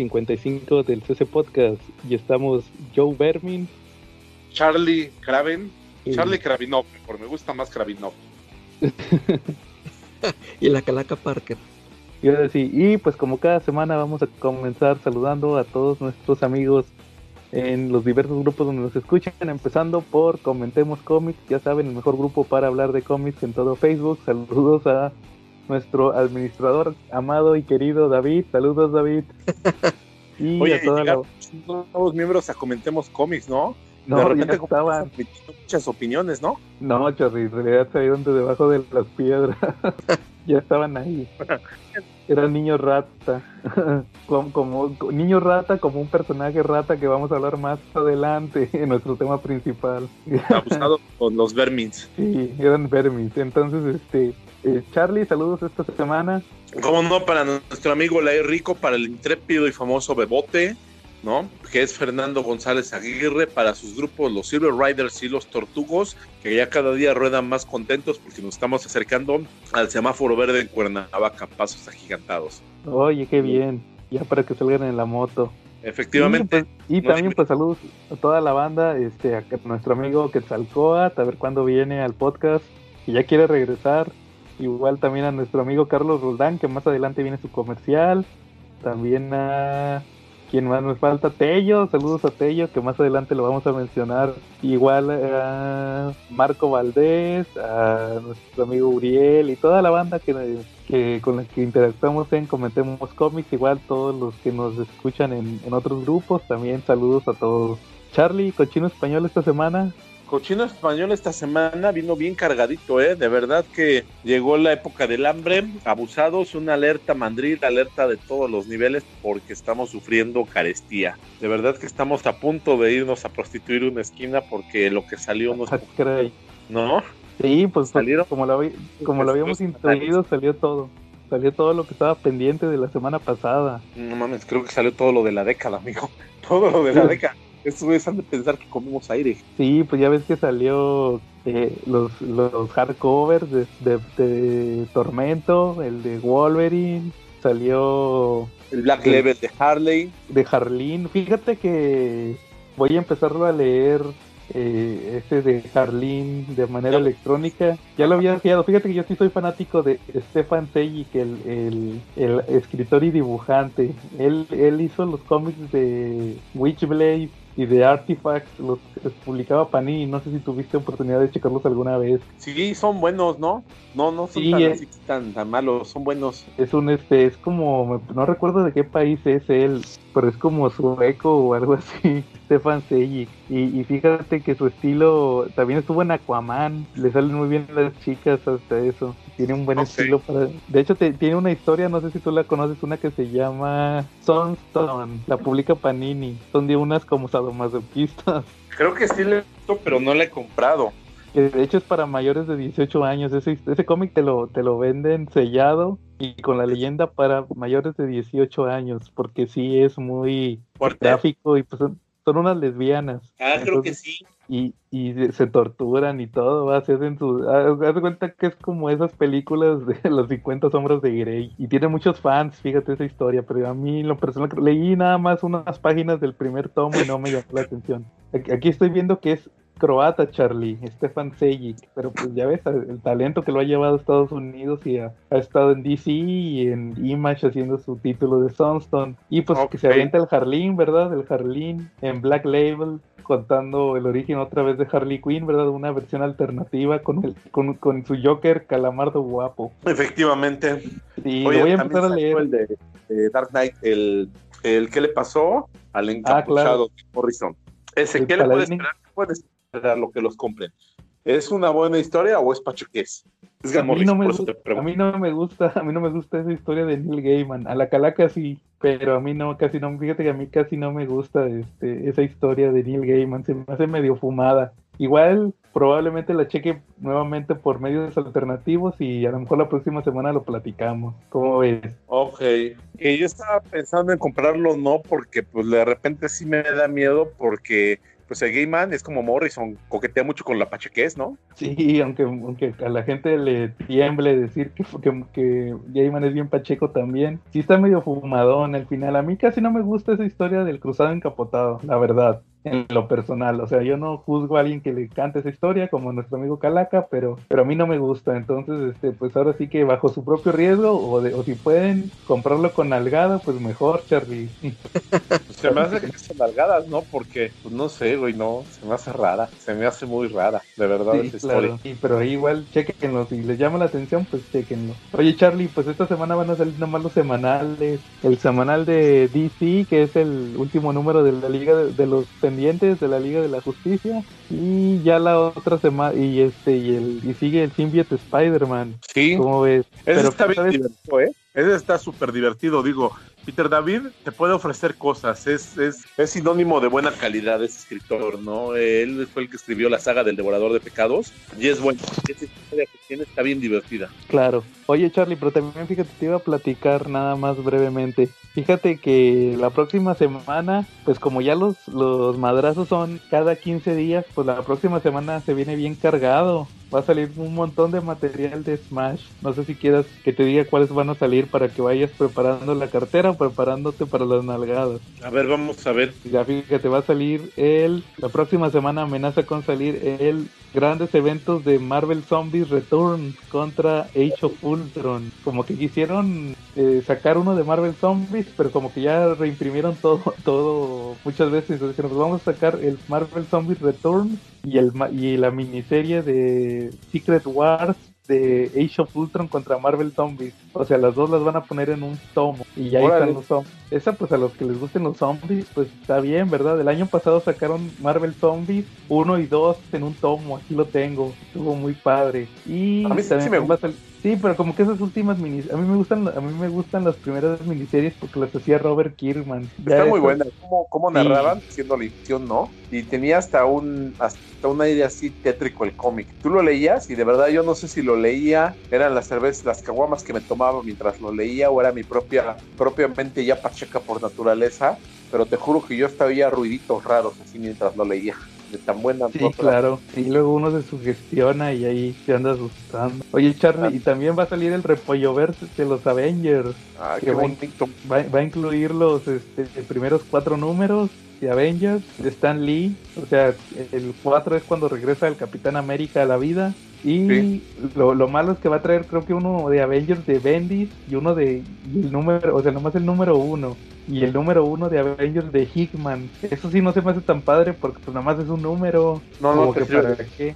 55 del CC Podcast. Y estamos Joe Bermin, Charlie Kraven, Charlie Kravinov, mejor me gusta más Kravinov. y la Calaca Parker. Y pues como cada semana vamos a comenzar saludando a todos nuestros amigos en los diversos grupos donde nos escuchan, empezando por Comentemos Cómics, ya saben, el mejor grupo para hablar de cómics en todo Facebook. Saludos a nuestro administrador amado y querido David. Saludos David. y a todos los nuevos miembros a Comentemos Cómics, ¿no? No, de repente estaban muchas opiniones, ¿no? No, Charly, en realidad salieron de debajo de las piedras. ya estaban ahí. Era niño rata. como, como, niño rata como un personaje rata que vamos a hablar más adelante en nuestro tema principal. Abusado con los vermins. Sí, eran vermins. Entonces, este, eh, Charlie, saludos esta semana. Como no, para nuestro amigo Lai Rico, para el intrépido y famoso Bebote, ¿no? Que es Fernando González Aguirre para sus grupos, los Silver Riders y los Tortugos, que ya cada día ruedan más contentos porque nos estamos acercando al semáforo verde en Cuernavaca, pasos agigantados. Oye, qué bien, ya para que salgan en la moto. Efectivamente. Y, pues, también, pues, saludos a toda la banda, este, a nuestro amigo Quetzalcoatl, a ver cuándo viene al podcast, que ya quiere regresar. Igual también a nuestro amigo Carlos Roldán, que más adelante viene su comercial. También a ¿Quién más nos falta? Tello, saludos a Tello, que más adelante lo vamos a mencionar. Igual a Marco Valdés, a nuestro amigo Uriel y toda la banda que, con la que interactuamos en Comentemos Cómics. Igual todos los que nos escuchan en, en otros grupos, también saludos a todos. Charlie, cochino español esta semana. Cochino español esta semana vino bien cargadito, ¿eh? De verdad que llegó la época del hambre, abusados, una alerta mandril, alerta de todos los niveles porque estamos sufriendo carestía. De verdad que estamos a punto de irnos a prostituir una esquina porque lo que salió no es... ¿No? Sí, pues salieron como lo, como lo habíamos introducido, salió todo. Salió todo lo que estaba pendiente de la semana pasada. No mames, creo que salió todo lo de la década, amigo. Todo lo de la década. Estos es han de pensar que comemos aire. Sí, pues ya ves que salió eh, los, los hardcovers de, Tormento, el de Wolverine, salió... El Black Level de Harley. De Harleen. Fíjate que voy a empezarlo a leer eh, ese de Harleen de manera electrónica. Ya lo había enviado. Fíjate que yo sí soy fanático de Stefan Sejic, el, el, el, escritor y dibujante. Él, él hizo los cómics de Witchblade y de Artifacts los, publicaba Panini. No sé si tuviste oportunidad de checarlos alguna vez. Sí, son buenos, ¿no? No, no son tan, tan, malos, son buenos. Es un este, es como, no recuerdo de qué país es él, pero es como sueco o algo así, Stefan Sejic. Y, y fíjate que su estilo también estuvo en Aquaman, le salen muy bien las chicas hasta eso. Tiene un buen estilo para... De hecho, tiene una historia, no sé si tú la conoces, una que se llama Sunstone, la publica Panini. Son de unas como sadomasoquistas. Creo que sí le he pero no la he comprado. Que de hecho es para mayores de 18 años. Ese, ese cómic te lo, te lo venden sellado y con la leyenda para mayores de 18 años, porque sí es muy gráfico y pues son, unas lesbianas. Ah, creo que sí y, y se torturan y todo, se hacen su... Haz de cuenta que es como esas películas de los 50 sombras de Grey. Y tiene muchos fans, fíjate esa historia, pero a mí lo personal leí nada más unas páginas del primer tomo y no me llamó la atención. Aquí estoy viendo que es croata Charlie, Stefan Sejic, pero pues ya ves el talento que lo ha llevado a Estados Unidos y ha, estado en DC y en Image haciendo su título de Sunstone y pues que se avienta el Harleen, ¿verdad? El Harleen en Black Label contando el origen otra vez de Harley Quinn, ¿verdad? Una versión alternativa con el con, con su Joker calamardo guapo. Efectivamente. Y voy a empezar a leer el de, Dark Knight, el, el que le pasó al ah, encapuchado de Morrison. Ese, ¿qué le puede esperar? Lo que los compren. ¿Es una buena historia o es pachuqués? Es a, mí no me gusta, a mí no me gusta, a mí no me gusta esa historia de Neil Gaiman. A la calaca sí, pero a mí no, casi no, fíjate que a mí casi no me gusta este, esa historia de Neil Gaiman, se me hace medio fumada. Igual probablemente la cheque nuevamente por medios alternativos y a lo mejor la próxima semana lo platicamos. ¿Cómo ves? Ok, que yo estaba pensando en comprarlo no porque pues de repente sí me da miedo porque pues el Gay es como Morrison, coquetea mucho con la pachequez, ¿no? Sí, aunque, aunque a la gente le tiemble decir que, que, que Gaiman es bien pacheco también. Sí está medio fumadón al final. A mí casi no me gusta esa historia del cruzado encapotado, la verdad en lo personal. O sea, yo no juzgo a alguien que le cante esa historia, como nuestro amigo Calaca, pero, pero a mí no me gusta. Entonces, este, pues ahora sí que bajo su propio riesgo, o, de, o si pueden comprarlo con algada, pues mejor, Charlie. se me hace que son nalgadas, ¿no? Porque, pues no sé, güey, no, se me hace rara. Se me hace muy rara, de verdad, sí, esa claro. historia. Sí, pero ahí igual, chequenlo. Si les llama la atención, pues chequenlo. Oye, Charlie, pues esta semana van a salir nomás los semanales. El semanal de DC, que es el último número de la Liga de, de los pendientes de la Liga de la Justicia y ya la otra semana y este y el y sigue el Symbiote Spider-Man. Sí. ¿Cómo ves? Ese Pero, está bien ¿sabes? divertido, ¿eh? Ese está súper divertido, digo. Peter David te puede ofrecer cosas, es, es, es sinónimo de buena calidad ese escritor, ¿no? Él fue el que escribió la saga del Devorador de Pecados y es bueno. Esa historia que tiene está bien divertida. Claro. Oye, Charlie, pero también fíjate, te iba a platicar nada más brevemente. Fíjate que la próxima semana, pues como ya los, los madrazos son cada 15 días, pues la próxima semana se viene bien cargado. Va a salir un montón de material de Smash. No sé si quieras que te diga cuáles van a salir para que vayas preparando la cartera preparándote para las nalgadas. A ver, vamos a ver. Ya fíjate, va a salir el... La próxima semana amenaza con salir el grandes eventos de Marvel Zombies Return contra Age of Ultron. Como que quisieron eh, sacar uno de Marvel Zombies, pero como que ya reimprimieron todo, todo muchas veces. Entonces dijeron, pues vamos a sacar el Marvel Zombies Return y, el, y la miniserie de Secret Wars de Age of Ultron contra Marvel Zombies. O sea, las dos las van a poner en un tomo. Y ya están los zombies. Esa, pues a los que les gusten los zombies, pues está bien, ¿verdad? El año pasado sacaron Marvel Zombies 1 y 2 en un tomo. Aquí lo tengo. Estuvo muy padre. Y A mí sí- también sí me va a sal- Sí, pero como que esas últimas minis, a mí me gustan, a mí me gustan las primeras miniseries porque las hacía Robert Kirkman. Ya Está muy buena. ¿Cómo, cómo Sí. narraban siendo la ficción, no? Y tenía hasta un hasta un aire así tétrico el cómic. Tú lo leías y de verdad yo no sé si lo leía, eran las cervezas, las caguamas que me tomaba mientras lo leía o era mi propia propiamente ya pacheca por naturaleza, pero te juro que yo estaba ya ruiditos raros así mientras lo leía. De tan buena Sí, claro. Y luego uno se sugestiona y ahí se anda asustando. Oye, Charlie, y también va a salir el repollo verse de los Avengers. Ah, Qué bonito. Va, va a incluir los este, primeros cuatro números de Avengers, de Stan Lee. O sea, el 4 es cuando regresa el Capitán América a la vida. Y Sí. lo, lo malo es que va a traer, creo que uno de Avengers de Bendis y uno de. Y el número, o sea, nomás el número uno. Y el número uno de Avengers de Hickman. Eso sí no se me hace tan padre porque pues nomás es un número. No, no como que para qué.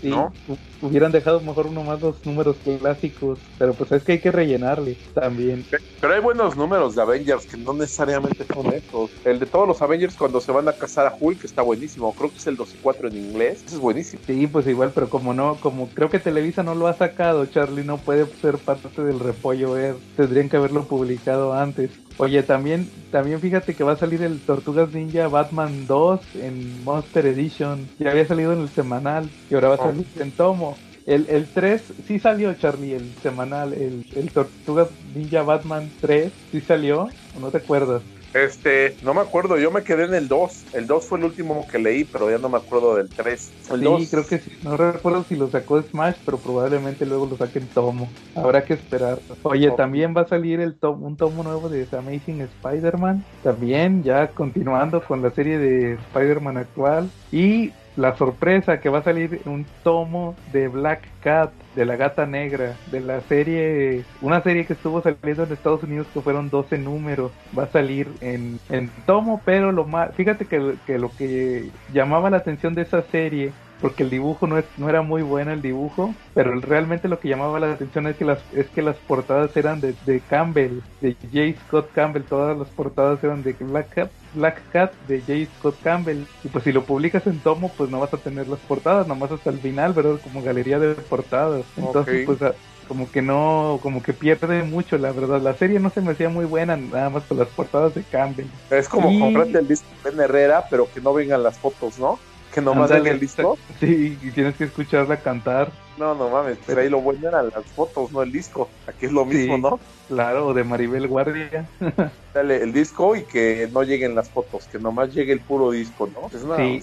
Sí, ¿No? Hu- hubieran dejado mejor uno más los números clásicos. Pero pues es que hay que rellenarle también. Pero hay buenos números de Avengers que no necesariamente son estos. El de todos los Avengers cuando se van a casar a Hulk está buenísimo. Creo que es el 2 y 4 en inglés. Ese es buenísimo. Sí, pues igual, pero como no, como creo que Televisa no lo ha sacado, Charlie no puede ser parte del repollo ver. Tendrían que haberlo publicado antes. Oye, también, también fíjate que va a salir el Tortugas Ninja Batman 2 en Monster Edition. Ya había salido en el semanal y ahora va a Oh. salir en tomo. El, el 3 sí salió, Charlie, el semanal. El, el Tortugas Ninja Batman 3 sí salió. ¿O no te acuerdas? Este, no me acuerdo, yo me quedé en el 2. El 2 fue el último que leí, pero ya no me acuerdo del 3. El Sí, 2, creo que sí. No recuerdo si lo sacó Smash, pero probablemente luego lo saquen tomo. Habrá que esperar. Oye, también va a salir el tomo, un tomo nuevo de The Amazing Spider-Man. También ya continuando con la serie de Spider-Man actual. Y la sorpresa que va a salir un tomo de Black Cat, de la gata negra, de la serie, una serie que estuvo saliendo en Estados Unidos que fueron 12 números, va a salir en, en tomo, pero lo más, fíjate que, que lo que llamaba la atención de esa serie porque el dibujo no, es, no era muy bueno el dibujo, pero realmente lo que llamaba la atención es que las, es que las portadas eran de, de Campbell, de J. Scott Campbell, todas las portadas eran de Black Cat, Black Cat de J. Scott Campbell, y pues si lo publicas en tomo, pues no vas a tener las portadas, nomás hasta el final, ¿verdad? Como galería de portadas. Entonces, pues a- como que no, como que pierde mucho, la verdad. La serie no se me hacía muy buena, nada más por las portadas de Campbell. es como y- comprarte el disco de Herrera, pero que no vengan las fotos, ¿no? Que nomás en el disco. Sí, y tienes que escucharla cantar. No, no mames, pero ahí lo bueno eran las fotos, no el disco. Aquí es lo mismo, ¿no? Claro, de Maribel Guardia. Dale, el disco y que no lleguen las fotos, que nomás llegue el puro disco, ¿no? Es una sí,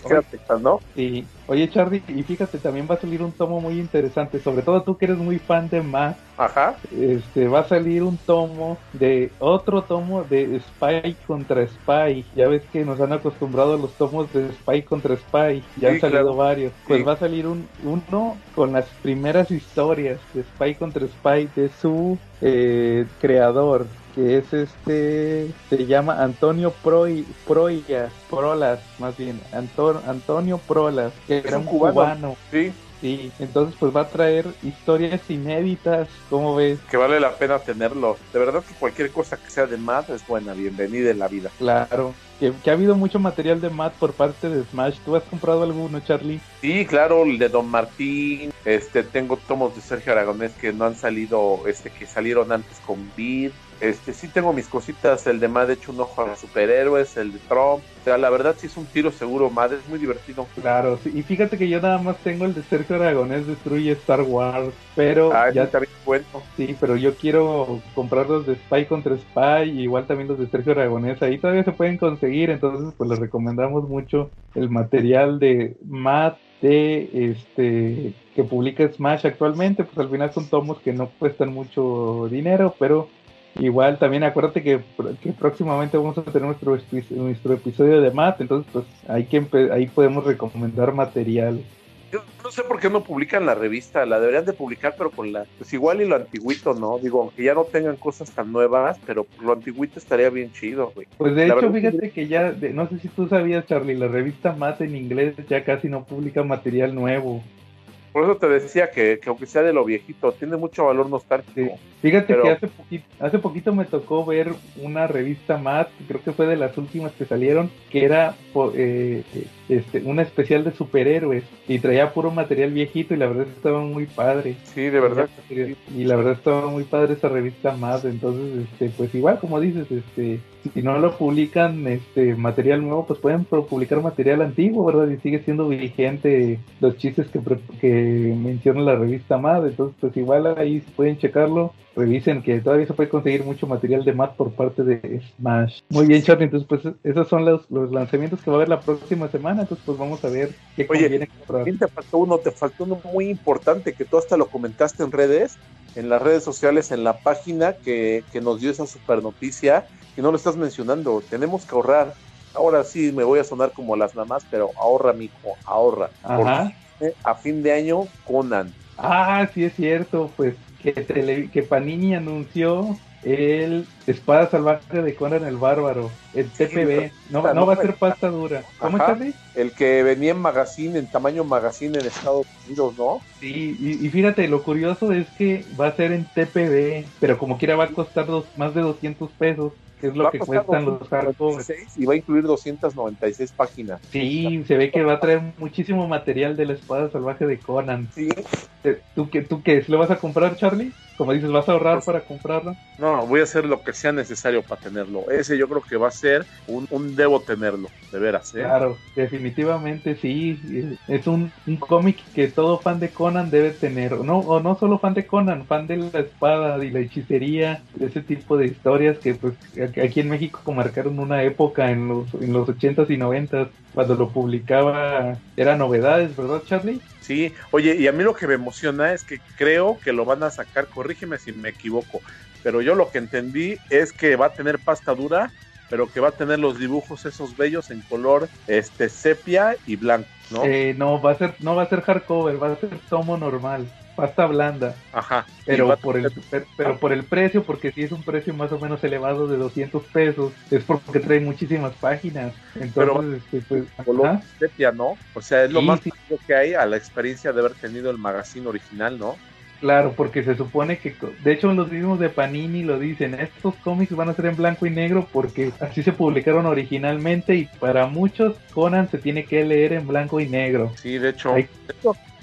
¿no? Sí. Oye, Charlie, y fíjate, también va a salir un tomo muy interesante, sobre todo tú que eres muy fan de Matt. Ajá. Este, va a salir un tomo de otro tomo de Spy contra Spy. Ya ves que nos han acostumbrado a los tomos de Spy contra Spy. Ya han salido varios. Pues va a salir un uno con las primeras historias de Spy contra Spy de su eh, creador, que es este, se llama Antonio Proy, Proyas, Prolas, más bien, Antonio Prolas, que era un cubano. Sí. Sí, entonces pues va a traer historias inéditas, ¿cómo ves? Que vale la pena tenerlo. De verdad que cualquier cosa que sea de Matt es buena, bienvenida en la vida. Claro, que, ha habido mucho material de Matt por parte de Smash. ¿Tú has comprado alguno, Charlie? Sí, claro, el de Don Martín. Este, tengo tomos de Sergio Aragonés que no han salido, este, que salieron antes con Beat. Este, sí tengo mis cositas, el de Mad hecho un ojo a los superhéroes, el de Trump. O sea, la verdad sí es un tiro seguro, Mad es muy divertido. Claro, sí. y fíjate que yo nada más tengo el de Sergio Aragonés Destruye Star Wars, pero ah, ya está bien bueno. Sí, pero yo quiero comprar los de Spy contra Spy, y igual también los de Sergio Aragonés, ahí todavía se pueden conseguir, entonces pues les recomendamos mucho el material de Matt de este que publica Smash actualmente, pues al final son tomos que no cuestan mucho dinero, pero Igual también acuérdate que, próximamente vamos a tener nuestro, nuestro episodio de Matt, entonces pues hay que ahí podemos recomendar material. Yo no sé por qué no publican la revista, la deberían de publicar, pero con la, pues igual y lo antiguito, ¿no? Digo, aunque ya no tengan cosas tan nuevas, pero lo antiguito estaría bien chido, güey. Pues de hecho, fíjate que ya, no sé si tú sabías, Charlie, la revista Matt en inglés ya casi no publica material nuevo. Por eso te decía que, aunque sea de lo viejito, tiene mucho valor nostálgico. Fíjate que hace poquito, hace poquito me tocó ver una revista más, creo que fue de las últimas que salieron, que era eh, este, una especial de superhéroes y traía puro material viejito y la verdad estaba muy padre. Sí, de verdad. Y la verdad estaba muy padre esa revista más, entonces, este, pues igual como dices, este, si no lo publican este material nuevo, pues pueden publicar material antiguo, ¿verdad? Y sigue siendo vigente los chistes que, que menciona la revista MAD, entonces pues igual ahí pueden checarlo, revisen que todavía se puede conseguir mucho material de MAD por parte de Smash. Muy bien, Charlie, entonces pues esos son los, los lanzamientos que va a haber la próxima semana, entonces pues vamos a ver qué conviene comprar. Te faltó uno, te faltó uno muy importante que tú hasta lo comentaste en redes, en las redes sociales, en la página que, que nos dio esa super noticia y no lo estás mencionando. Tenemos que ahorrar. Ahora sí me voy a sonar como las mamás, pero ahorra, mijo, ahorra. Ajá. a fin de año, Conan. Ah, sí es cierto, pues que, que Panini anunció el Espada Salvaje de Conan el Bárbaro, el TPB. No, no, va a ser pasta dura. ¿Cómo El que venía en magazine, en tamaño magazine en Estados Unidos, ¿no? Sí, y, fíjate, lo curioso es que va a ser en TPB, pero como quiera va a costar dos, más de 200 pesos que es lo que cuestan los hardcovers. Y va a incluir 296 páginas. Sí, se ve que va a traer muchísimo material de la espada salvaje de Conan. Sí. ¿Tú qué, tú qué? ¿Lo vas a comprar, Charlie? Como dices, ¿vas a ahorrar pues, para comprarlo? No, voy a hacer lo que sea necesario para tenerlo. Ese yo creo que va a ser un, un debo tenerlo, de veras. ¿eh? Claro, definitivamente sí. Es un, un cómic que todo fan de Conan debe tener. No, o no solo fan de Conan, fan de la espada y la hechicería, ese tipo de historias que pues aquí en México marcaron una época en los, en los 80s y 90s, cuando lo publicaba, eran novedades, ¿verdad, Charlie? Sí, oye, y a mí lo que me emociona es que creo que lo van a sacar, corrígeme si me equivoco, pero yo lo que entendí es que va a tener pasta dura, pero que va a tener los dibujos esos bellos en color este sepia y blanco, ¿no? Eh, no, va a ser, no va a ser hardcover, va a ser tomo normal pasta blanda. Ajá. Pero por el pero por el precio, porque si es un precio más o menos elevado de 200 pesos, es porque trae muchísimas páginas. Entonces, este, pues, sepia, ¿no? O sea, es lo más que hay a la experiencia de haber tenido el magazine original, ¿no? Claro, porque se supone que, de hecho los mismos de Panini lo dicen, estos cómics van a ser en blanco y negro porque así se publicaron originalmente y para muchos Conan se tiene que leer en blanco y negro. Sí, de hecho,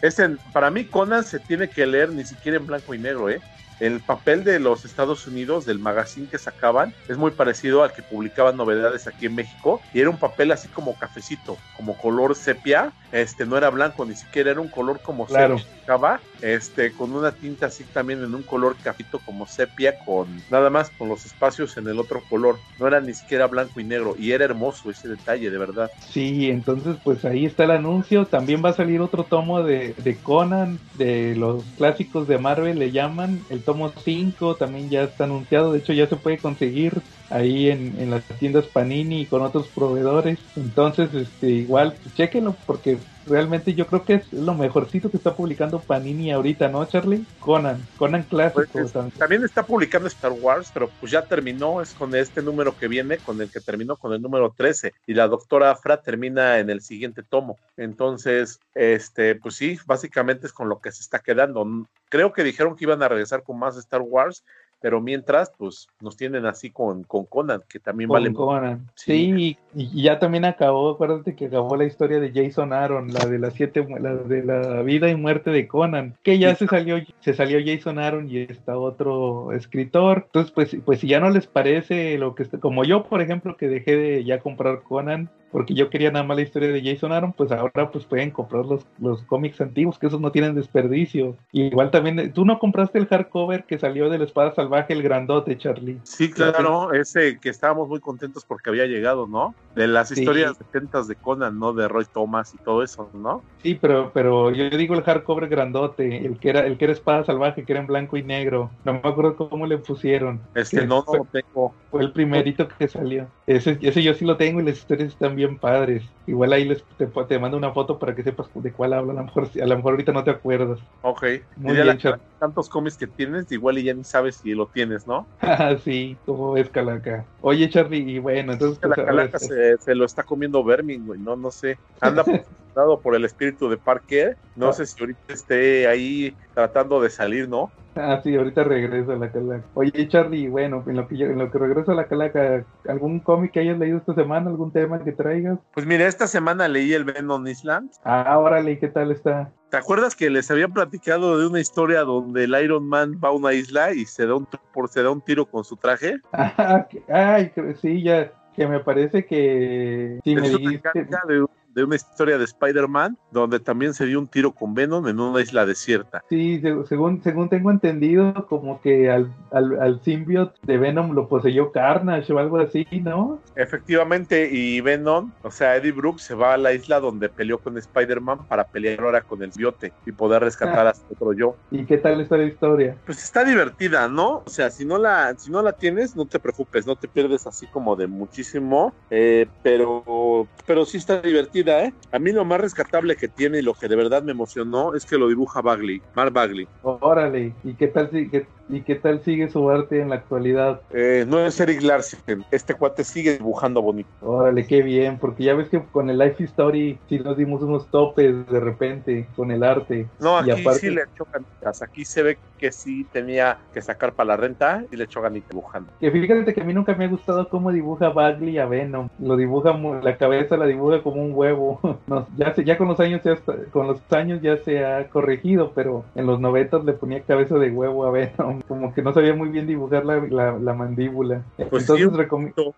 es para mí Conan se tiene que leer ni siquiera en blanco y negro, ¿eh? El papel de los Estados Unidos, del magazine que sacaban, es muy parecido al que publicaban novedades aquí en México. Y era un papel así como cafecito, como color sepia. Este no era blanco, ni siquiera era un color como claro. sepia, este, con una tinta así también en un color cafito como sepia, con nada más con los espacios en el otro color. No era ni siquiera blanco y negro. Y era hermoso ese detalle, de verdad. Sí, entonces pues ahí está el anuncio. También va a salir otro tomo de, de Conan, de los clásicos de Marvel, le llaman. El tomo 5 también ya está anunciado, de hecho ya se puede conseguir ahí en, en las tiendas Panini y con otros proveedores. Entonces, este, igual, pues, chequenlo porque realmente yo creo que es lo mejorcito que está publicando Panini ahorita, ¿no, Charlie? Conan, Conan clásico. Pues, también está publicando Star Wars, pero pues ya terminó, es con este número que viene, con el que terminó con el número 13, y la doctora Afra termina en el siguiente tomo. Entonces, este, pues sí, básicamente es con lo que se está quedando. Creo que dijeron que iban a regresar con más Star Wars, pero mientras, pues nos tienen así con, con Conan, que también con vale. Conan. Sí, y, ya también acabó, acuérdate que acabó la historia de Jason Aaron, la de las siete, la de la vida y muerte de Conan, que ya se salió, se salió Jason Aaron y está otro escritor. Entonces, pues, pues si ya no les parece lo que como yo, por ejemplo, que dejé de ya comprar Conan, porque yo quería nada más la historia de Jason Aaron, pues ahora pues pueden comprar los, los cómics antiguos, que esos no tienen desperdicio. igual también, tú no compraste el hardcover que salió de la espada salvaje, el grandote, Charlie. Sí, claro, ese que estábamos muy contentos porque había llegado, ¿no? De las historias de tentas de Conan, ¿no? De Roy Thomas y todo eso, ¿no? Sí, pero, pero yo digo el hardcover grandote, el que era, el que era espada salvaje, que era en blanco y negro. No me acuerdo cómo le pusieron. Este no, no lo tengo. Fue el primerito que salió. Ese, ese yo sí lo tengo y las historias están bien padres. Igual ahí les, te, te, mando una foto para que sepas de cuál hablo. A lo mejor, a lo mejor ahorita no te acuerdas. Ok. Muy bien, la, tantos cómics que tienes, igual y ya ni sabes si lo tienes, ¿no? Ah, sí, como ves Calaca. Oye, Charlie, y bueno, entonces... Pues, la Calaca se, se, lo está comiendo Vermin, güey, no, no sé. Anda dado por el espíritu de Parker. No ah. sé si ahorita esté ahí tratando de salir, ¿no? Ah, sí, ahorita regreso a la calaca. Oye, Charlie, bueno, en lo que, en lo que regreso a la calaca, ¿algún cómic que hayas leído esta semana? ¿Algún tema que traigas? Pues mira, esta semana leí el Venom Island. Ah, órale, ¿qué tal está? ¿Te acuerdas que les había platicado de una historia donde el Iron Man va a una isla y se da un, por, se da un tiro con su traje? Ah, ay, sí, ya, que me parece que... Sí, me dijiste... De, de una historia de Spider-Man donde también se dio un tiro con Venom en una isla desierta. Sí, según, según tengo entendido, como que al, al, al symbiote de Venom lo poseyó Carnage o algo así, ¿no? Efectivamente, y Venom, o sea, Eddie Brooks se va a la isla donde peleó con Spider-Man para pelear ahora con el symbiote y poder rescatar a su otro yo. ¿Y qué tal está la historia? Pues está divertida, ¿no? O sea, si no la, si no la tienes, no te preocupes, no te pierdes así como de muchísimo, eh, pero, pero sí está divertida ¿eh? A mí lo más rescatable que tiene y lo que de verdad me emocionó es que lo dibuja Bagley, Mark Bagley. Órale, ¿y qué tal, qué, y qué tal sigue su arte en la actualidad? Eh, no es Eric Larsen, este cuate sigue dibujando bonito. Órale, qué bien, porque ya ves que con el Life Story sí nos dimos unos topes de repente con el arte. No, aquí sí le echó ganitas, aquí se ve que sí tenía que sacar para la renta y le echó ganitas dibujando. Que fíjate que a mí nunca me ha gustado cómo dibuja Bagley a Venom, lo dibuja, la cabeza la dibuja como un huevo ya, ya con los años ya con los años ya se ha corregido, pero en los noventas le ponía cabeza de huevo a Venom, como que no sabía muy bien dibujar la, la, mandíbula. Pues Entonces sí, recomiendo.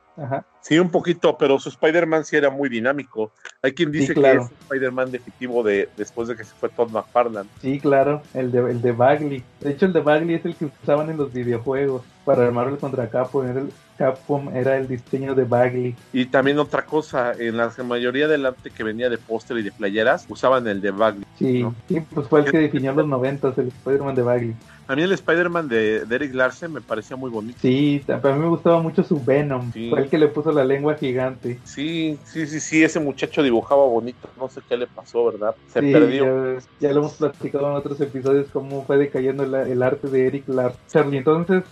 Sí, un poquito, pero su Spider-Man sí era muy dinámico. Hay quien dice que es Spider-Man definitivo de, después de que se fue Todd McFarlane. Sí, claro, el de, el de Bagley. De hecho, el de Bagley es el que usaban en los videojuegos para armar el contra Capcom. Era el, Capcom era el diseño de Bagley. Y también otra cosa, en la mayoría del arte que venía de póster y de playeras, usaban el de Bagley. Sí, sí pues fue el que definió los noventas, el Spider-Man de Bagley. A mí el Spider-Man de, Eric Larsen me parecía muy bonito. Sí, a mí me gustaba mucho su Venom. Fue el que le puso la lengua gigante. Sí, sí, sí, sí, ese muchacho dibujaba bonito. No sé qué le pasó, ¿verdad? Se perdió. Ya, lo hemos platicado en otros episodios cómo fue decayendo el, arte de Eric Larsen. Charlie, entonces,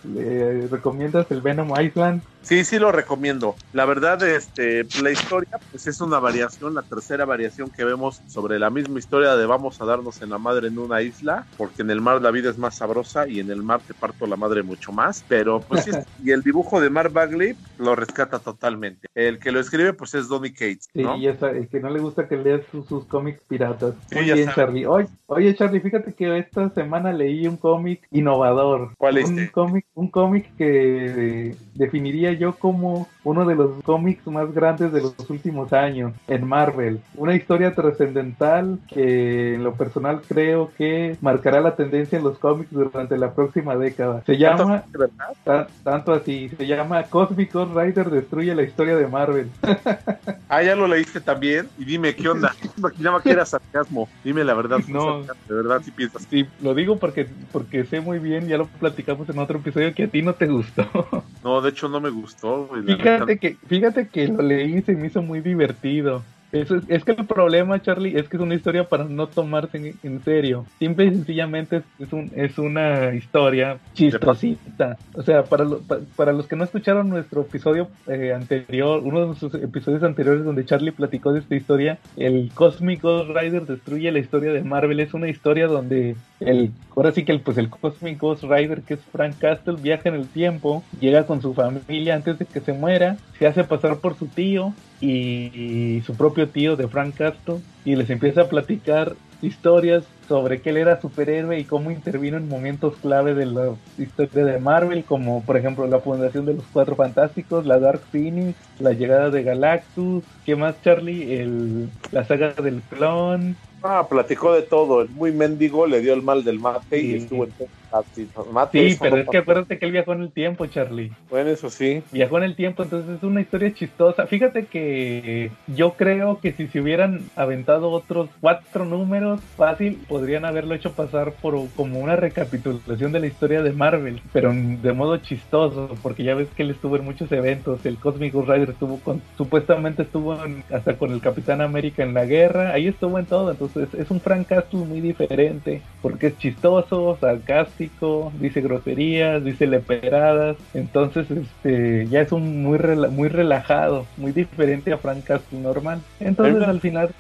¿recomiendas el Venom Island? Sí, sí lo recomiendo. La verdad, este, la historia, pues es una variación, la tercera variación que vemos sobre la misma historia de vamos a darnos en la madre en una isla, porque en el mar la vida es más sabrosa y en el mar te parto la madre mucho más. Pero pues sí, y el dibujo de Mark Bagley lo rescata totalmente. El que lo escribe, pues es Donny Cates. ¿no? Sí, y el que no le gusta que leas sus, sus cómics piratas. Sí, Muy ya bien, sabe. Charlie. Oye, oye, Charlie, fíjate que esta semana leí un cómic innovador. ¿Cuál Un leíste? cómic, un cómic que definiría yo como uno de los cómics más grandes de los últimos años en Marvel. Una historia trascendental que en lo personal creo que marcará la tendencia en los cómics durante la próxima década. Se llama, tanto así, se llama Cosmic Ghost Rider destruye la historia de Marvel. Ah, ya lo leíste también. Y dime, ¿qué onda? Imaginaba que era sarcasmo. Dime la verdad. No. De verdad, si piensas. Sí, lo digo porque, porque sé muy bien, ya lo platicamos en otro episodio, que a ti no te gustó. No, de hecho no me gustó. güey, Fíjate que, fíjate que lo leí y se me hizo muy divertido. Eso es, es que el problema, Charlie, es que es una historia para no tomarse en, serio. Simple y sencillamente es, un, es una historia chistosita. O sea, para, para los que no escucharon nuestro episodio eh, anterior, uno de nuestros episodios anteriores donde Charlie platicó de esta historia, el Cosmic Ghost Rider destruye la historia de Marvel. Es una historia donde el, ahora sí que el, pues el Cosmic Ghost Rider, que es Frank Castle, viaja en el tiempo, llega con su familia antes de que se muera, se hace pasar por su tío y, y su propio tío de Frank Castle y les empieza a platicar historias sobre que él era superhéroe y cómo intervino en momentos clave de la historia de Marvel, como por ejemplo la fundación de los Cuatro Fantásticos, la Dark Phoenix, la llegada de Galactus, ¿qué más Charlie? El, la saga del clon, Ah, platicó de todo. El muy mendigo le dio el mal del mate y estuvo en todo Sí, pero es que acuérdate que él viajó en el tiempo, Charlie. Bueno, eso sí. Viajó en el tiempo, entonces es una historia chistosa. Fíjate que yo creo que si se hubieran aventado otros cuatro números, fácil, podrían haberlo hecho pasar por como una recapitulación de la historia de Marvel, pero de modo chistoso, porque ya ves que él estuvo en muchos eventos. El Cosmic Rider estuvo con, supuestamente estuvo en- hasta con el Capitán América en la guerra, ahí estuvo en todo. Entonces es un Frank Castle muy diferente, porque es chistoso, sarcástico, dice groserías, dice leperadas. Entonces, este, ya es un muy, rela- muy relajado, muy diferente a Frank Castle normal. Entonces, al final.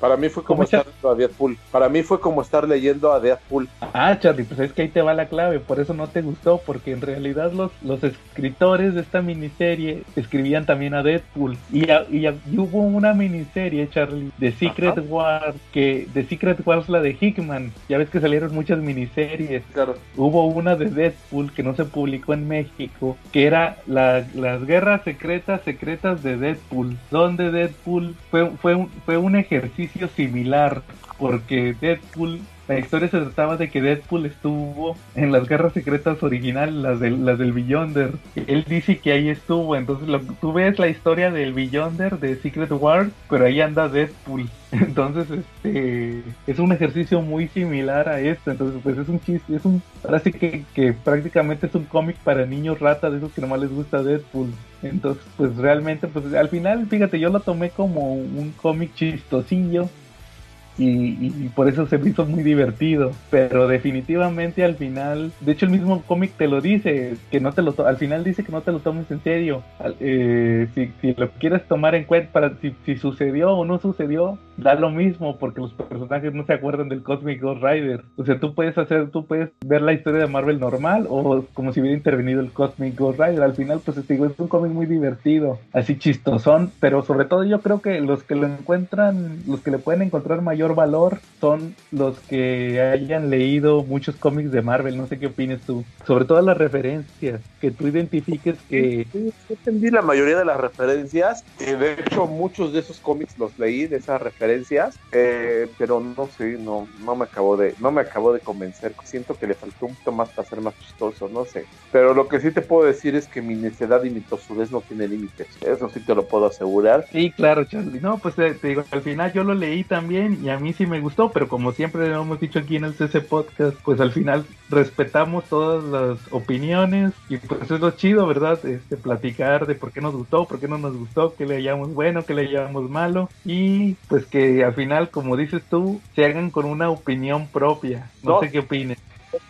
Para mí fue como ¿Cómo, estar leyendo a Deadpool. Para mí fue como estar leyendo a Deadpool. ah, Charlie, pues es que ahí te va la clave, por eso no te gustó, porque en realidad los, los escritores de esta miniserie escribían también a Deadpool. Y, a- y, a- y hubo una miniserie, Charlie, de Secret Ajá. Wars, que de Secret Wars la de Hickman. Ya ves que salieron muchas miniseries. Claro. hubo una de Deadpool que no se publicó en México, que era la- las guerras secretas secretas de Deadpool, donde Deadpool fue, fue, un, fue un ejercicio similar, porque Deadpool, la historia se trataba de que Deadpool estuvo en las guerras secretas originales, las del, las del Beyonder. Él dice que ahí estuvo, entonces lo, tú ves la historia del Beyonder de Secret Wars, pero ahí anda Deadpool. Entonces, este es un ejercicio muy similar a esto. Entonces, pues es un chiste, es un, ahora sí que, que prácticamente es un cómic para niños rata, de esos que nomás les gusta Deadpool. Entonces, pues realmente, pues al final, fíjate, yo lo tomé como un cómic chistosillo. Y, y por eso se me hizo muy divertido. Pero definitivamente al final, de hecho el mismo cómic te lo dice, que no te lo al final dice que no te lo tomes en serio. Eh, si, si lo quieres tomar en cuenta, para si, si sucedió o no sucedió, da lo mismo, porque los personajes no se acuerdan del Cosmic Ghost Rider. O sea, tú puedes hacer, tú puedes ver la historia de Marvel normal o como si hubiera intervenido el Cosmic Ghost Rider. Al final, pues te digo, es un cómic muy divertido, así chistosón, pero sobre todo yo creo que los que lo encuentran, los que le pueden encontrar mayor valor son los que hayan leído muchos cómics de Marvel. No sé qué opinas tú. Sobre todo las referencias, que tú identifiques que... Sí, entendí la mayoría de las referencias. Eh, de hecho, muchos de esos cómics los leí de esas referencias, eh, pero no sé, no, no me acabó de, no me acabó de convencer. Siento que le faltó un poquito más para ser más chistoso, no sé. Pero lo que sí te puedo decir es que mi necedad y mi tosudez no tiene límites. Eso sí te lo puedo asegurar. Sí, claro, Charlie. No, pues te, te digo, al final yo lo leí también y a mí sí me gustó, pero como siempre lo hemos dicho aquí en el CC Podcast, pues al final respetamos todas las opiniones y pues es lo chido, ¿verdad? Este, platicar de por qué nos gustó, por qué no nos gustó, qué le hayamos bueno, qué le hayamos malo y pues que al final, como dices tú, se hagan con una opinión propia. No, No. sé qué opines.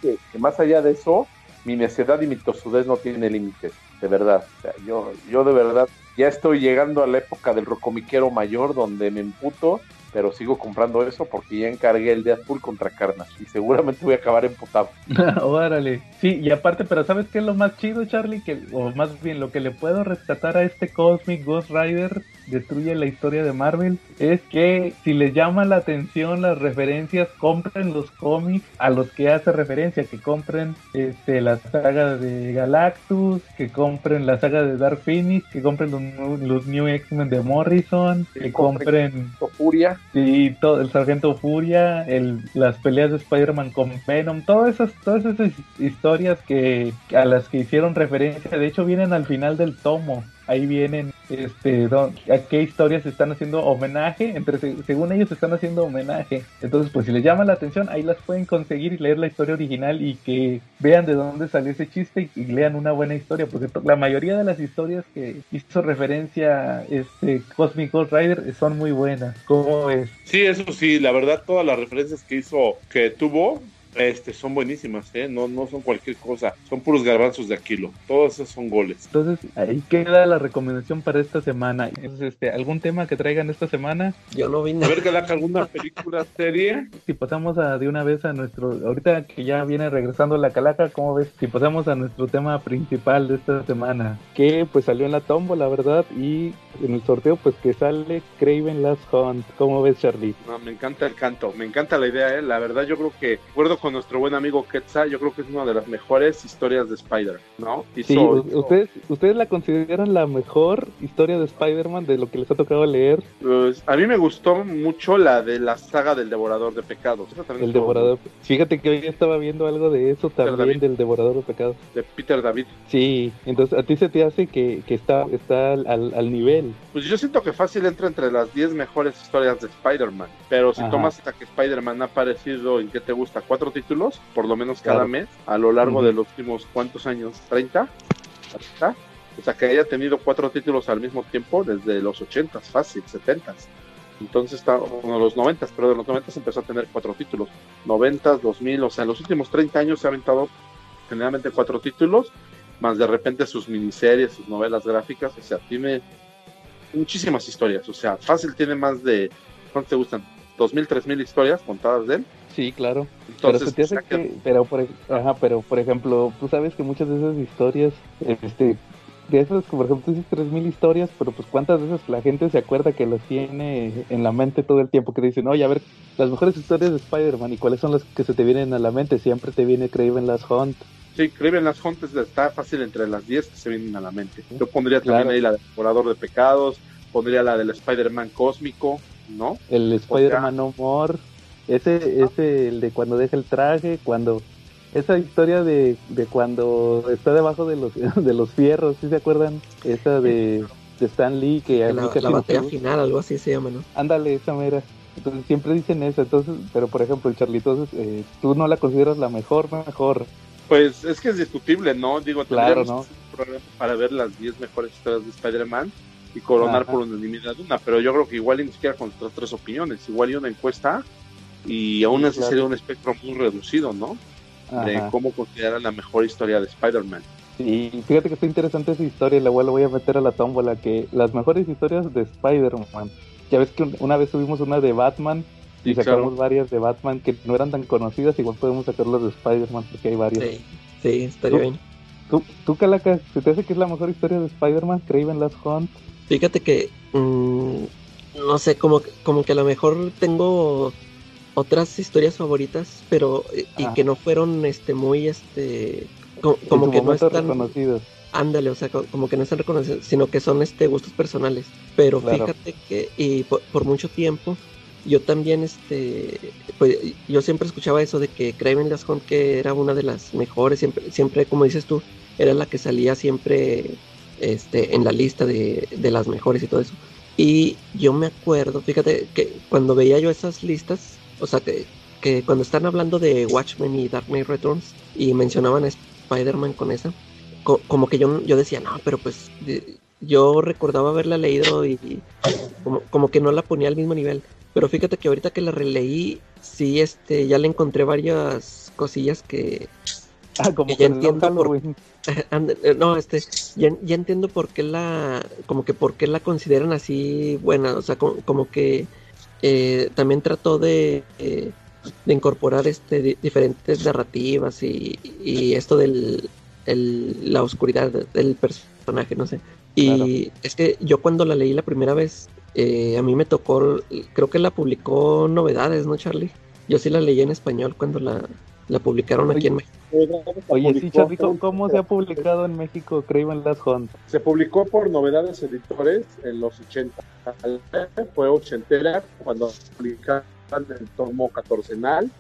Que, que más allá de eso, mi necedad y mi tosudez no tiene límites, de verdad. O sea, yo, yo de verdad ya estoy llegando a la época del rocomiquero mayor donde me emputo pero sigo comprando eso porque ya encargué el Deadpool contra Carnage y seguramente voy a acabar emputado. Órale, sí, y aparte, pero ¿sabes qué es lo más chido, Charlie? Que, o más bien, lo que le puedo rescatar a este Cosmic Ghost Rider destruye la historia de Marvel es que si les llama la atención las referencias, compren los cómics a los que hace referencia, que compren este, la saga de Galactus, que compren la saga de Dark Phoenix, que compren los, New X-Men de Morrison, que compren Furia. Sí, todo, el Sargento Furia, el, las peleas de Spider-Man con Venom, todas esas, todas esas historias que a las que hicieron referencia, de hecho vienen al final del tomo ahí vienen este a qué historias están haciendo homenaje entre según ellos están haciendo homenaje entonces pues si les llama la atención ahí las pueden conseguir y leer la historia original y que vean de dónde salió ese chiste y, lean una buena historia porque la mayoría de las historias que hizo referencia este Cosmic Ghost Rider son muy buenas ¿cómo es? Sí eso sí la verdad todas las referencias que hizo que tuvo este, son buenísimas, ¿eh? no, no son cualquier cosa, son puros garbanzos de Aquilo, todos esos son goles. Entonces, ahí queda la recomendación para esta semana. Entonces, este, ¿algún tema que traigan esta semana? Yo no vine. A ver, Galaca, ¿alguna película, serie? Si pasamos a, de una vez a nuestro, ahorita que ya viene regresando la Calaca, ¿cómo ves? Si pasamos a nuestro tema principal de esta semana, que pues salió en la tombo, la verdad, y en el sorteo, pues que sale Craven Last Hunt. ¿Cómo ves, Charlie? No, me encanta el canto, me encanta la idea, ¿eh? la verdad, yo creo que, acuerdo con nuestro buen amigo Quetzal, yo creo que es una de las mejores historias de Spider, ¿no? sí, ¿ustedes, ¿ustedes la consideran la mejor historia de Spider-Man de lo que les ha tocado leer? Pues a mí me gustó mucho la de la saga del Devorador de Pecados. El Devorador. Fíjate que hoy estaba viendo algo de eso también, del Devorador de Pecados. De Peter David. Sí, entonces a ti se te hace que, que está, está al, al, nivel. Pues yo siento que fácil entra entre las 10 mejores historias de Spider-Man, pero si tomas hasta que Spider-Man ha aparecido en qué te gusta, cuatro títulos, por lo menos cada mes, a lo largo de los últimos cuántos años, 30, o sea que haya tenido cuatro títulos al mismo tiempo desde los 80, fácil, 70. Entonces está, bueno, los 90, pero de los 90 empezó a tener cuatro títulos. 90, 2000, o sea, en los últimos 30 años se ha aventado generalmente cuatro títulos, más de repente sus miniseries, sus novelas gráficas, o sea, tiene muchísimas historias, o sea, fácil tiene más de, ¿cuánto te gustan? 2.000, 3.000 historias contadas de él. Sí, claro. Entonces, pero, que, pero, por, ajá, pero por ejemplo, tú sabes que muchas de esas historias, este, de esas, por ejemplo, tú dices 3000 historias, pero pues cuántas veces la gente se acuerda que las tiene en la mente todo el tiempo, que dicen, oye, a ver, las mejores historias de Spider-Man y cuáles son las que se te vienen a la mente, siempre te viene Craven Las Hunt. Sí, Craven Las Hunt está fácil entre las 10 que se vienen a la mente. Yo pondría también ahí la de Devorador de Pecados, pondría la del Spider-Man Cósmico, ¿no? El Spider-Man No More. Ese, ese, el de cuando deja el traje, cuando esa historia de, de cuando está debajo de los de los fierros, ¿sí se acuerdan? Esa de, de Stan Lee que la, la batalla final, algo así se llama, ¿no? Ándale, esa mera. Entonces siempre dicen eso, entonces, pero por ejemplo, el Charlitos, eh, tú no la consideras la mejor, mejor. Pues es que es discutible, ¿no? Digo, claro, ¿no? para ver las 10 mejores historias de Spider-Man y coronar por unanimidad una, pero yo creo que igual ni siquiera con otras tres opiniones, igual y una encuesta y aún así sería un espectro muy reducido, ¿no? De cómo considerar la mejor historia de Spider-Man. Y fíjate que está interesante esa historia, la cual voy a meter a la tómbola, que las mejores historias de Spider-Man. Ya ves que una vez subimos una de Batman y sacamos varias de Batman que no eran tan conocidas, igual podemos sacarlas de Spider-Man porque hay varias. Sí, sí estaría bien. ¿Tú, tú Calaca, ¿se te hace que es la mejor historia de Spider-Man, Craven Last Hunt? Fíjate que, mm, no sé, como, como que a lo mejor tengo otras historias favoritas, pero eh, y que no fueron este muy este como, que no están reconocidos. Ándale, o sea, como que no están reconocidos, sino que son este gustos personales. Pero fíjate que y por, mucho tiempo yo también este pues yo siempre escuchaba eso de que Craven Las Hunt que era una de las mejores, siempre siempre como dices tú, era la que salía siempre este en la lista de, de las mejores y todo eso. Y yo me acuerdo, fíjate que cuando veía yo esas listas, o sea, que, que cuando están hablando de Watchmen y Dark Knight Returns y mencionaban a Spider-Man con esa, como que yo, yo decía, no, pero pues yo recordaba haberla leído y, como, como, que no la ponía al mismo nivel. Pero fíjate que ahorita que la releí, sí, este, ya le encontré varias cosillas que, Ah, como ya que no entiendo por- eh, No, este, ya, ya entiendo por qué la, como que por qué la consideran así buena, o sea, como, como que eh, también trató de, eh, de incorporar este di- diferentes narrativas y, y esto del el- la oscuridad del personaje, no sé. Y es que yo cuando la leí la primera vez, eh, a mí me tocó, creo que la publicó Novedades, ¿no, Charlie? Yo sí la leí en español cuando la, la publicaron aquí en México. Oye, sí, ¿cómo- ¿cómo se ha publicado en México Craven Last Hunt? Se publicó por Novedades Editores en los 80. Fue ochentera cuando publicaron el tomo catorcenal.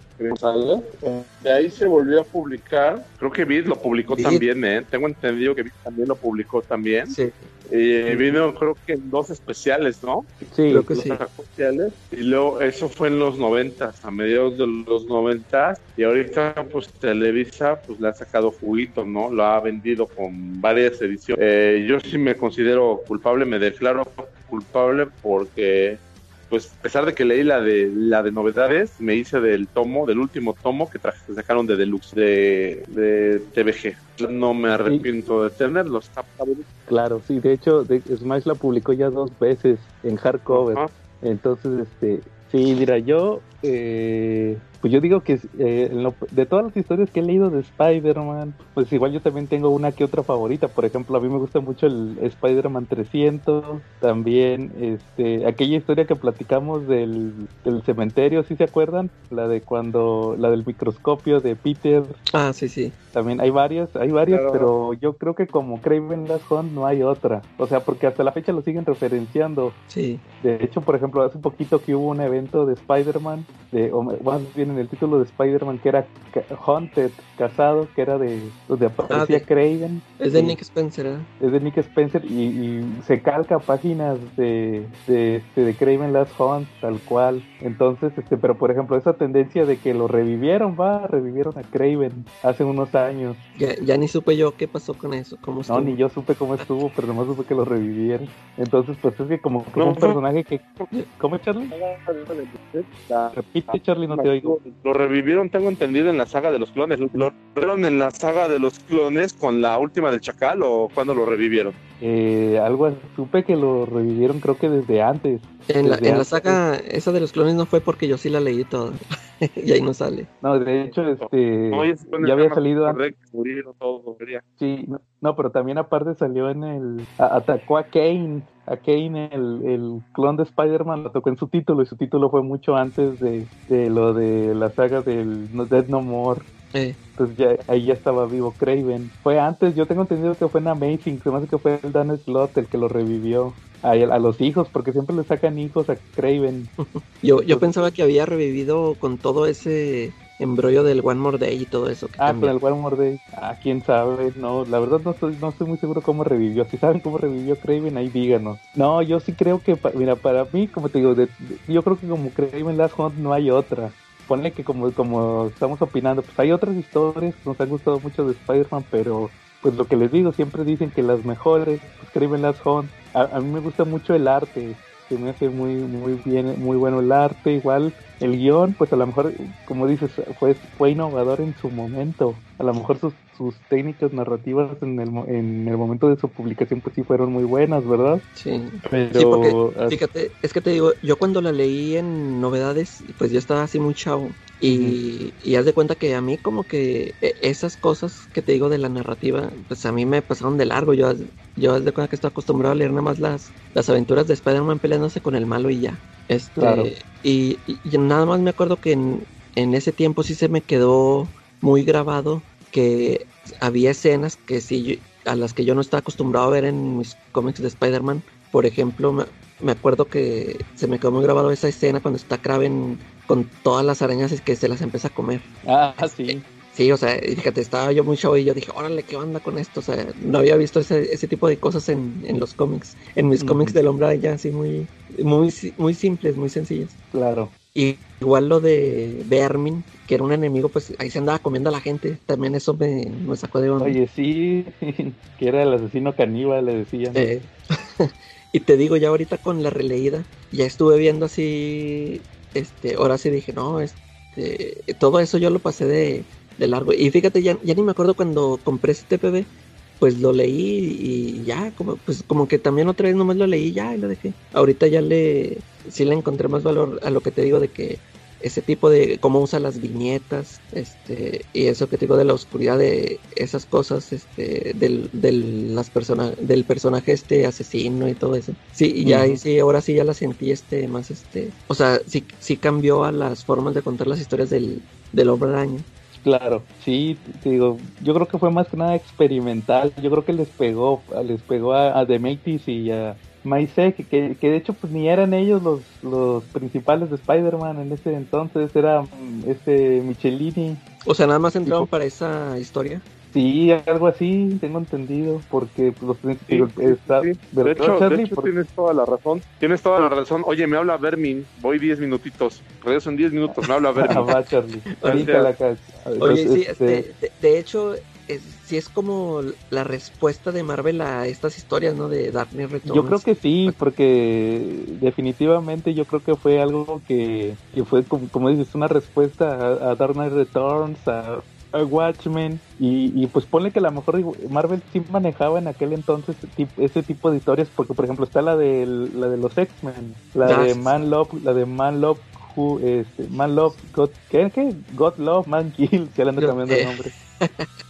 De ahí se volvió a publicar. Creo que Vid lo publicó Vid. también, ¿eh? Tengo entendido que Vid también lo publicó también. Sí, Y vino, creo que en dos especiales, ¿no? Sí, creo que Dos sí. especiales. Y luego, eso fue en los noventas, a mediados de los noventas. Y ahorita, pues Televisa, pues le ha sacado juguito, ¿no? Lo ha vendido con varias ediciones. Eh, yo sí me considero culpable, me declaro culpable porque pues a pesar de que leí la de la de novedades, me hice del tomo, del último tomo que, traje, sacaron de Deluxe, de, de TVG. No me arrepiento de tenerlo, está claro, sí. De hecho, de- Smash la publicó ya dos veces en hardcover. Entonces, este, sí, mira, yo, eh, pues yo digo que eh, en lo- de todas las historias que he leído de Spider-Man, pues igual yo también tengo una que otra favorita. Por ejemplo, a mí me gusta mucho el Spider-Man 300, también este, aquella historia que platicamos del, del cementerio, ¿sí se acuerdan? La de cuando, la del microscopio de Peter, Ah, sí, sí. también hay varias, hay varias, Claro. pero yo creo que como Craven Last Hunt no hay otra. O sea, porque hasta la fecha lo siguen referenciando. Sí, De hecho, por ejemplo, hace poquito que hubo un evento de Spider-Man, de, o más bien en el título de Spider-Man, que era Ca- Haunted, casado, que era de donde aparecía Ah, de- Craven. es de Nick Spencer, ¿eh? Es de Nick Spencer y, y se calca páginas de, de, este, de Craven Last Hunt, tal cual. Entonces, este, pero por ejemplo, esa tendencia de que lo revivieron, va, revivieron a Craven hace unos años. Ya, ya ni supe yo qué pasó con eso, cómo No, ni yo supe cómo estuvo, pero nomás supe que lo revivieron. Entonces, pues es que como que No, un no. personaje que... ¿Cómo, Charlie? Repite, Charlie, no te oigo. Lo revivieron, tengo entendido, en la saga de los clones. ¿Lo revivieron en la saga de los clones con la última del Chacal o cuándo lo revivieron? Eh, algo supe que lo revivieron creo que desde antes. En la, en la saga, esa de los clones no fue porque yo sí la leí toda. y ahí no sale. No, de hecho, este... No, ya había salido antes. correcto. Sí, no, no, pero también aparte salió en el... a- atacó a Kane. A Kane, el, el clon de Spider-Man, lo tocó en su título y su título fue mucho antes de, de lo de la saga del Dead No More. Entonces ya, ahí ya estaba vivo Craven. Fue antes, yo tengo entendido que fue en Amazing, se me hace que fue el Dan Slott el que lo revivió. A, a los hijos, porque siempre le sacan hijos a Craven. yo, yo pensaba que había revivido con todo ese embrollo del One More Day y todo eso. que Ah, con cambió. el One More Day. Ah, quién sabe. No, la verdad no estoy, no estoy muy seguro cómo revivió. Si saben cómo revivió Craven, ahí díganos. No, yo sí creo que, pa- mira, para mí, como te digo, de- de- yo creo que como Craven Last Hunt no hay otra. Ponle que como, como estamos opinando, pues hay otras historias que nos han gustado mucho de Spider-Man, pero pues lo que les digo, siempre dicen que las mejores, pues Craven Last Hunt. A, a mí me gusta mucho el arte, se me hace muy, muy bien, muy bueno el arte, igual el guion, pues a lo mejor, como dices, fue, fue innovador en su momento. A lo mejor sus, sus técnicas narrativas en el, en el momento de su publicación, pues sí fueron muy buenas, ¿verdad? Sí. Pero, Sí, porque, fíjate, es que te digo, yo cuando la leí en novedades, pues yo estaba así muy chavo. Y, y haz de cuenta que a mí como que e- esas cosas que te digo de la narrativa, pues a mí me pasaron de largo. Yo, yo haz de cuenta que estoy acostumbrado a leer nada más las, las aventuras de Spider-Man peleándose con el malo y ya. Este, Claro. y, y- y nada más me acuerdo que en, en ese tiempo sí se me quedó muy grabado que había escenas que sí a las que yo no estaba acostumbrado a ver en mis cómics de Spider-Man. Por ejemplo, me, me acuerdo que se me quedó muy grabado esa escena cuando está Kraven con todas las arañas y que se las empieza a comer. ah, sí. Sí, o sea, fíjate, estaba yo muy chavo y yo dije, órale, ¿qué onda con esto? O sea, no había visto ese, ese tipo de cosas en, en los cómics. En mis cómics del hombre ya así muy, muy, muy simples, muy sencillos. Claro. Y igual lo de Vermin, que era un enemigo, pues ahí se andaba comiendo a la gente. También eso me, me sacó de onda. Oye, sí, que era el asesino caníbal, le decían. Eh, y te digo, ya ahorita con la releída, ya estuve viendo así, este, ahora sí dije, no, este, todo eso yo lo pasé de, de largo. Y fíjate, ya, ya ni me acuerdo cuando compré este TPB, pues lo leí y ya, como, pues como que también otra vez nomás lo leí ya y lo dejé. Ahorita ya le, sí le encontré más valor a lo que te digo de que ese tipo de cómo usa las viñetas, este, y eso que te digo de la oscuridad de esas cosas, este, del, del, las persona, del personaje este asesino y todo eso. Sí, y ya, y sí, ahora sí ya la sentí este, más este, o sea, sí, sí cambió a las formas de contar las historias del, del hombre araña. Claro, sí, te digo, yo creo que fue más que nada experimental, yo creo que les pegó, les pegó a, a Demetis y a Maisek, que, que de hecho pues ni eran ellos los, los principales de Spider-Man en ese entonces, era mm, este Michelini. O sea, nada más entraron para esa historia. Sí, algo así, tengo entendido, porque pues, los principios está, Sí, De hecho, de hecho, tienes toda la razón. Tienes toda la razón. Oye, me habla Vermin. Voy 10 minutitos. Regreso en 10 minutos. Me habla Ah, Vermin. va, Charlie. La Oye, sí, este, este, de, de hecho, es, sí es como la respuesta de Marvel a estas historias, ¿no? De Dark Knight Returns. Yo creo que sí, porque definitivamente yo creo que fue algo que, que fue, como, como dices, una respuesta a, a Dark Knight Returns, a, Watchmen, y, y pues ponle que a lo mejor Marvel sí manejaba en aquel entonces ese tipo de historias, porque por ejemplo está la de, la de los X-Men, la Ah, de. Man Love, la de Man Love, Who, este, Man Love, God, ¿qué, qué? God Love, Man Kill, que le ando cambiando el eh. nombre.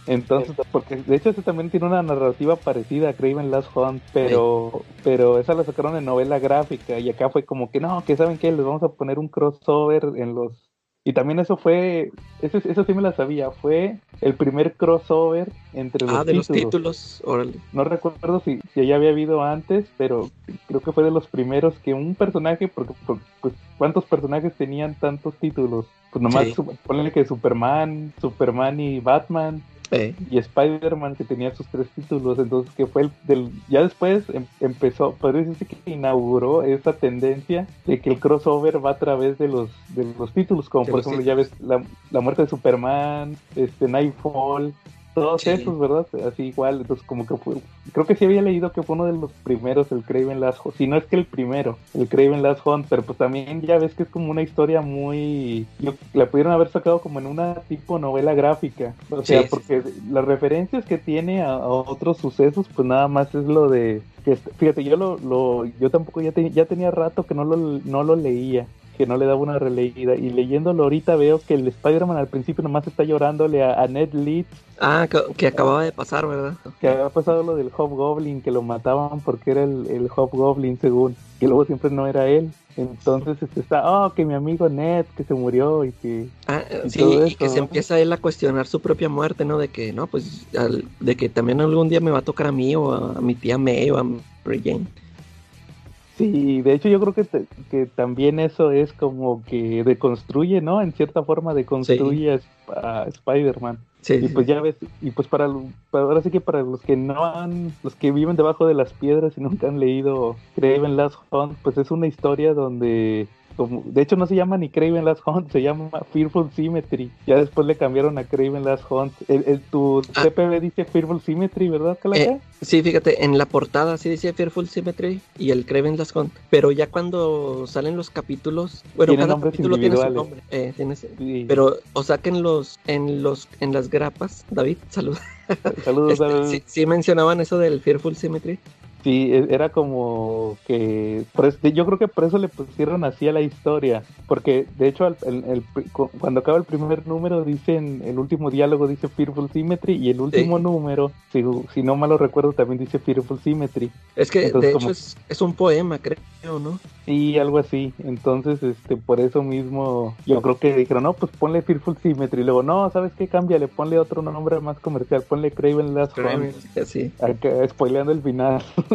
Entonces, porque de hecho ese también tiene una narrativa parecida a Craven Last Hunt, pero pero esa la sacaron en novela gráfica y acá fue como que no, que saben qué, les vamos a poner un crossover en los y también eso fue eso, eso sí me la sabía, fue el primer crossover entre los Ah, de los títulos. títulos, órale. No recuerdo si, si ya había habido antes, pero creo que fue de los primeros que un personaje, porque, porque, pues, ¿cuántos personajes tenían tantos títulos? Pues nomás Sí. ponle que Superman, Superman y Batman Eh, y Spider-Man que tenía sus tres títulos, entonces que fue el del ya después em- empezó, podría decirse que inauguró esa tendencia de que el crossover va a través de los de los títulos, como por ejemplo ya ves la, la muerte de Superman, este Nightfall, todos Sí. esos, ¿verdad? Así igual, entonces como que fue, creo que sí había leído que fue uno de los primeros el Craven Last Hunt, si no es que el primero, el Craven Last Hunt, pero pues también ya ves que es como una historia muy, la pudieron haber sacado como en una tipo novela gráfica, o sea, Sí, sí. porque las referencias que tiene a, a otros sucesos, pues nada más es lo de, fíjate, yo lo, lo yo tampoco ya, te- ya tenía rato que no lo, no lo leía que no le daba una releída y leyéndolo ahorita veo que el Spider-Man al principio nomás está llorándole a, a Ned Leeds Ah, que, que acababa de pasar, ¿verdad? que había pasado lo del Hobgoblin, que lo mataban porque era el, el Hobgoblin según, que luego siempre no era él. Entonces este, está, oh, que mi amigo Ned, que se murió y que... Ah, Y sí, todo y que se empieza él a cuestionar su propia muerte, ¿no? De que, no, pues, al- de que también algún día me va a tocar a mí o a, a mi tía May o a Mary Jane. Sí, de hecho yo creo que, te- que también eso es como que deconstruye, ¿no? En cierta forma deconstruye a Sp- a Spider-Man. Sí, Y sí. pues ya ves, y pues para- ahora sí que para los que no han, los que viven debajo de las piedras y nunca han leído Craven Last Hunt, pues es una historia donde, como, de hecho no se llama ni Craven Last Hunt, se llama Fearful Symmetry. Ya después le cambiaron a Craven Last Hunt. El, el- tu Ah. TPB dice Fearful Symmetry, ¿verdad, Calaca? Eh, sí, fíjate, en la portada sí decía Fearful Symmetry y el Craven Last Hunt, pero ya cuando salen los capítulos, bueno, cada capítulo tiene su nombre. eh, tiene su- Sí. pero, o sea que en los, en los, en las grapas, David, salud. Saludos, Este, sí, sí mencionaban eso del Fearful Symmetry. Sí, e- era como que yo creo que por eso le pusieron así a la historia, porque de hecho el- cuando acaba el primer número dicen el último diálogo dice Fearful Symmetry y el último número, si, si no mal lo recuerdo, también dice Fearful Symmetry Es que Entonces, de como- hecho es, es un poema, creo, ¿no? y algo así. Entonces, este, por eso mismo yo creo que dijeron no, pues ponle Fearful Symmetry. Y luego no, sabes qué, cámbiale, ponle otro nombre más comercial, ponle Craven Last. Sí. Acá, spoileando el final.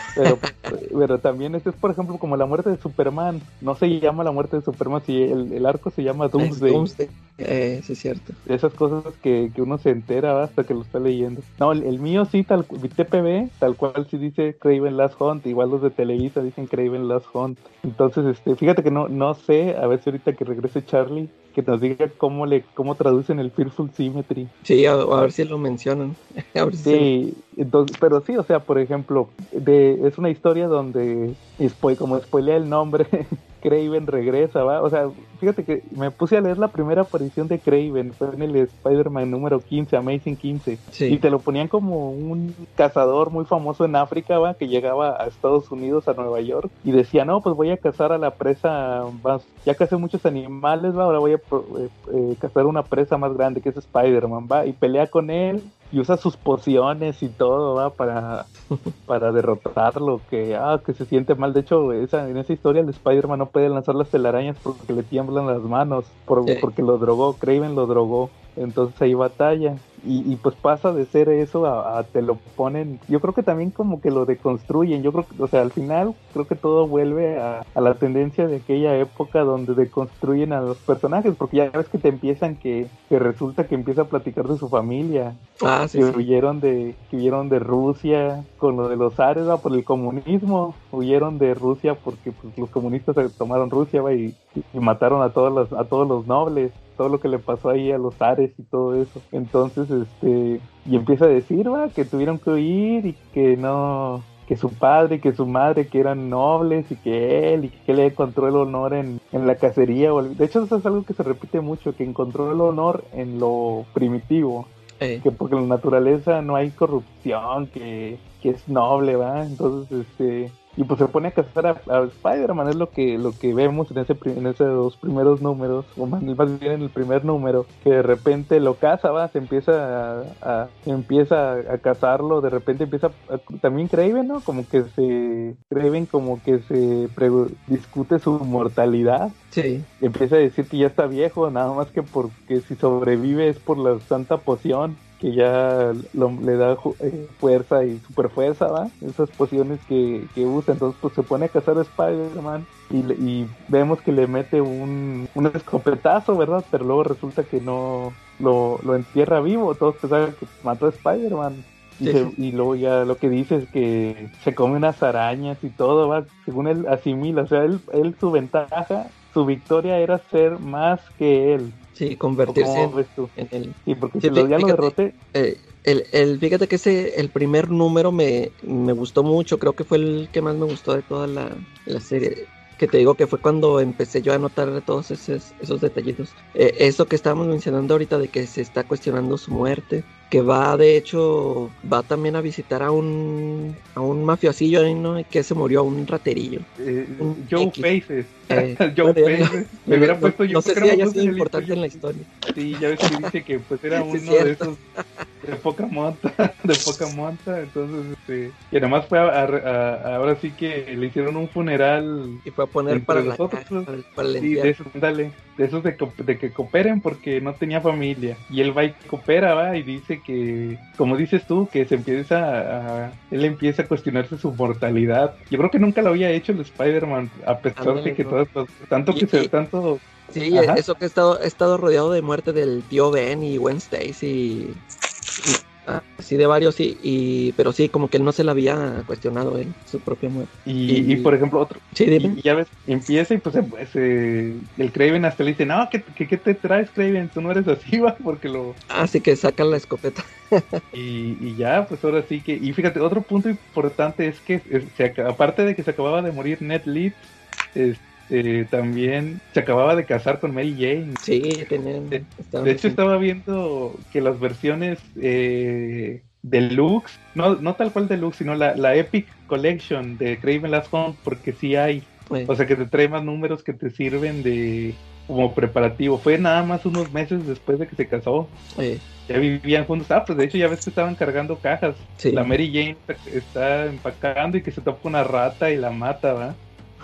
pero, pero también este es, por ejemplo, como la muerte de Superman. No se llama la muerte de Superman, si el, el arco se llama Doomsday. Doomsday. Eh, sí, es cierto. Esas cosas que, que uno se entera hasta que lo está leyendo. No, el, el mío sí, tal, mi TPB, tal cual sí dice Craven Last Hunt. Igual los de Televisa dicen Craven Last Hunt. Entonces, este, fíjate que no, no sé, a ver si ahorita que regrese Charlie, que nos diga cómo le cómo traducen el Fearful Symmetry. Sí, a, a ver si lo mencionan. A ver si se- Sí, entonces, pero sí, o sea, por ejemplo, de, es una historia donde, como spoilea el nombre, Craven regresa, ¿va? O sea, fíjate que me puse a leer la primera aparición de Craven, fue en el Spider-Man número 15, Amazing 15, y te lo ponían como un cazador muy famoso en África, ¿va? Que llegaba a Estados Unidos, a Nueva York, y decía, no, pues voy a cazar a la presa, más, ya cazé muchos animales, ¿va? Ahora voy a eh, eh, cazar una presa más grande, que es Spider-Man, ¿va? Y pelea con él, y usa sus pociones y todo ¿va? para para derrotarlo que ah que se siente mal. De hecho esa en esa historia el Spider-Man no puede lanzar las telarañas porque le tiemblan las manos por, porque lo drogó Craven lo drogó. Entonces ahí batalla y, pues pasa de ser eso a, te lo ponen yo creo que también como que lo deconstruyen yo creo que o sea al final creo que todo vuelve a, la tendencia de aquella época donde deconstruyen a los personajes porque ya ves que te empiezan que, que resulta que empieza a platicar de su familia ah, sí, que huyeron de que huyeron de Rusia con lo de los Ares por el comunismo huyeron de Rusia porque pues, los comunistas tomaron Rusia y, y, mataron a todos los a todos los nobles todo lo que le pasó ahí a los Ares y todo eso. Entonces, este, y empieza a decir, va, que tuvieron que huir y que no, que su padre y que su madre que eran nobles y que él y que él encontró el honor en, en la cacería. De hecho, eso es algo que se repite mucho, que encontró el honor en lo primitivo. Que porque en la naturaleza no hay corrupción, que, que es noble, ¿va? Entonces, este, y pues se pone a cazar a, Spider-Man, es lo que, lo que vemos en ese en esos dos primeros números, o más, bien en el primer número, que de repente lo caza, va, se empieza a, empieza a cazarlo, de repente empieza también Craven, ¿no? Como que se Craven como que se discute su mortalidad. Sí. Empieza a decir que ya está viejo, nada más que porque si sobrevive es por la santa poción que ya le da eh, fuerza y super fuerza, ¿va? Esas pociones que, usa, entonces pues se pone a cazar a Spider-Man y, vemos que le mete un, un escopetazo, ¿verdad? Pero luego resulta que no lo, entierra vivo, todos pensaban que mató a Spider-Man. Y, luego ya lo que dice es que se come unas arañas y todo, va, según él asimila, o sea, él, él su ventaja, su victoria era ser más que él, Sí, convertirse en, el... Sí, porque si lo, ya lo derroté... Eh, el, el, fíjate que ese, el primer número me, me, gustó mucho, creo que fue el que más me gustó de toda la, la serie. Que te digo que fue cuando empecé yo a notar todos esos, esos detallitos. Eh, eso que estábamos mencionando ahorita de que se está cuestionando su muerte, que va de hecho, va también a visitar a un, a un mafiosillo ¿no? que se murió, a un raterillo. Eh, Joe Faces. Eh, Joe Faces. Me hubiera puesto yo. No sé si haya sido importante en la historia. Sí, ya ves que dice que pues era uno de esos de poca monta, de poca monta, entonces este, y además fue a, ahora sí que le hicieron un funeral y fue a poner para nosotros, para, sí, de esos, dale, de esos de, de, que cooperen porque no tenía familia y él va y coopera, va y dice que, como dices tú, que se empieza a, él empieza a cuestionarse su mortalidad. Yo creo que nunca lo había hecho el Spider-Man, a pesar de que todo, tanto que se, tanto Sí, eso que he estado, he estado rodeado de muerte del tío Ben y Gwen Stacy. Sí, de varios, y, pero sí, como que él no se la había cuestionado él, su propia muerte. Y, por ejemplo, otro. Sí, y, ya ves, empieza y pues, pues eh, el Craven hasta le dice, no, ¿qué, ¿qué, te traes, Craven? Tú no eres así, va, porque lo... Así que saca la escopeta. y, ya, pues ahora sí que... Y fíjate, otro punto importante es que, aparte de que se acababa de morir Ned Leeds, este eh, también se acababa de casar con Mary Jane. Sí, tenían, de, hecho, estaba viendo que las versiones eh, deluxe, no, no tal cual deluxe, sino la, la Epic Collection de Craven Last Hunt, porque sí hay. O sea, que te trae más números que te sirven de como preparativo. Fue nada más unos meses después de que se casó. Ya vivían juntos. Ah, pues de hecho ya ves que estaban cargando cajas. La Mary Jane está empacando y que se topa una rata y la mata, ¿va?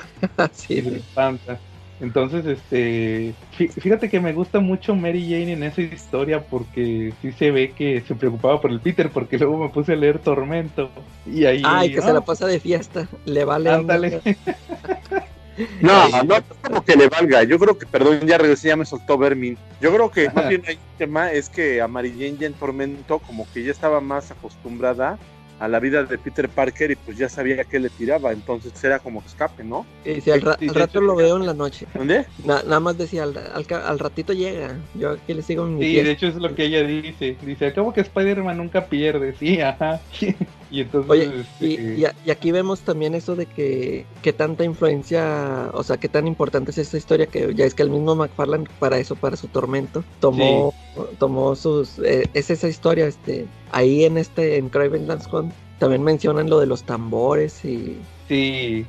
sí. espanta. Entonces, este, fíjate que me gusta mucho Mary Jane en esa historia porque sí se ve que se preocupaba por el Peter, porque luego me puse a leer Tormento y ahí. Ay, que se la pasa de fiesta, le vale. Ándale. No, no es como que le valga. Yo creo que, perdón, ya regresé, ya me soltó Vermin. Yo creo que más bien el tema es que a Mary Jane ya en Tormento, como que ya estaba más acostumbrada a la vida de Peter Parker y pues ya sabía que le tiraba, entonces era como escape, ¿no? Sí, al, rato lo veo en la noche. ¿Dónde? nada más decía, al, ratito llega, yo aquí le sigo mi Sí, de hecho es lo que ella dice, dice, acabo que Spider-Man nunca pierde, sí, ajá. Y entonces, Oye, este, y, y, aquí vemos también eso de que, que tanta influencia, o sea, qué tan importante es esta historia, que ya es que el mismo McFarlane para eso, para su tormento, tomó, tomó sus, eh, es esa historia, este, ahí en este, en Craven Dance Hunt, también mencionan lo de los tambores y... Sí,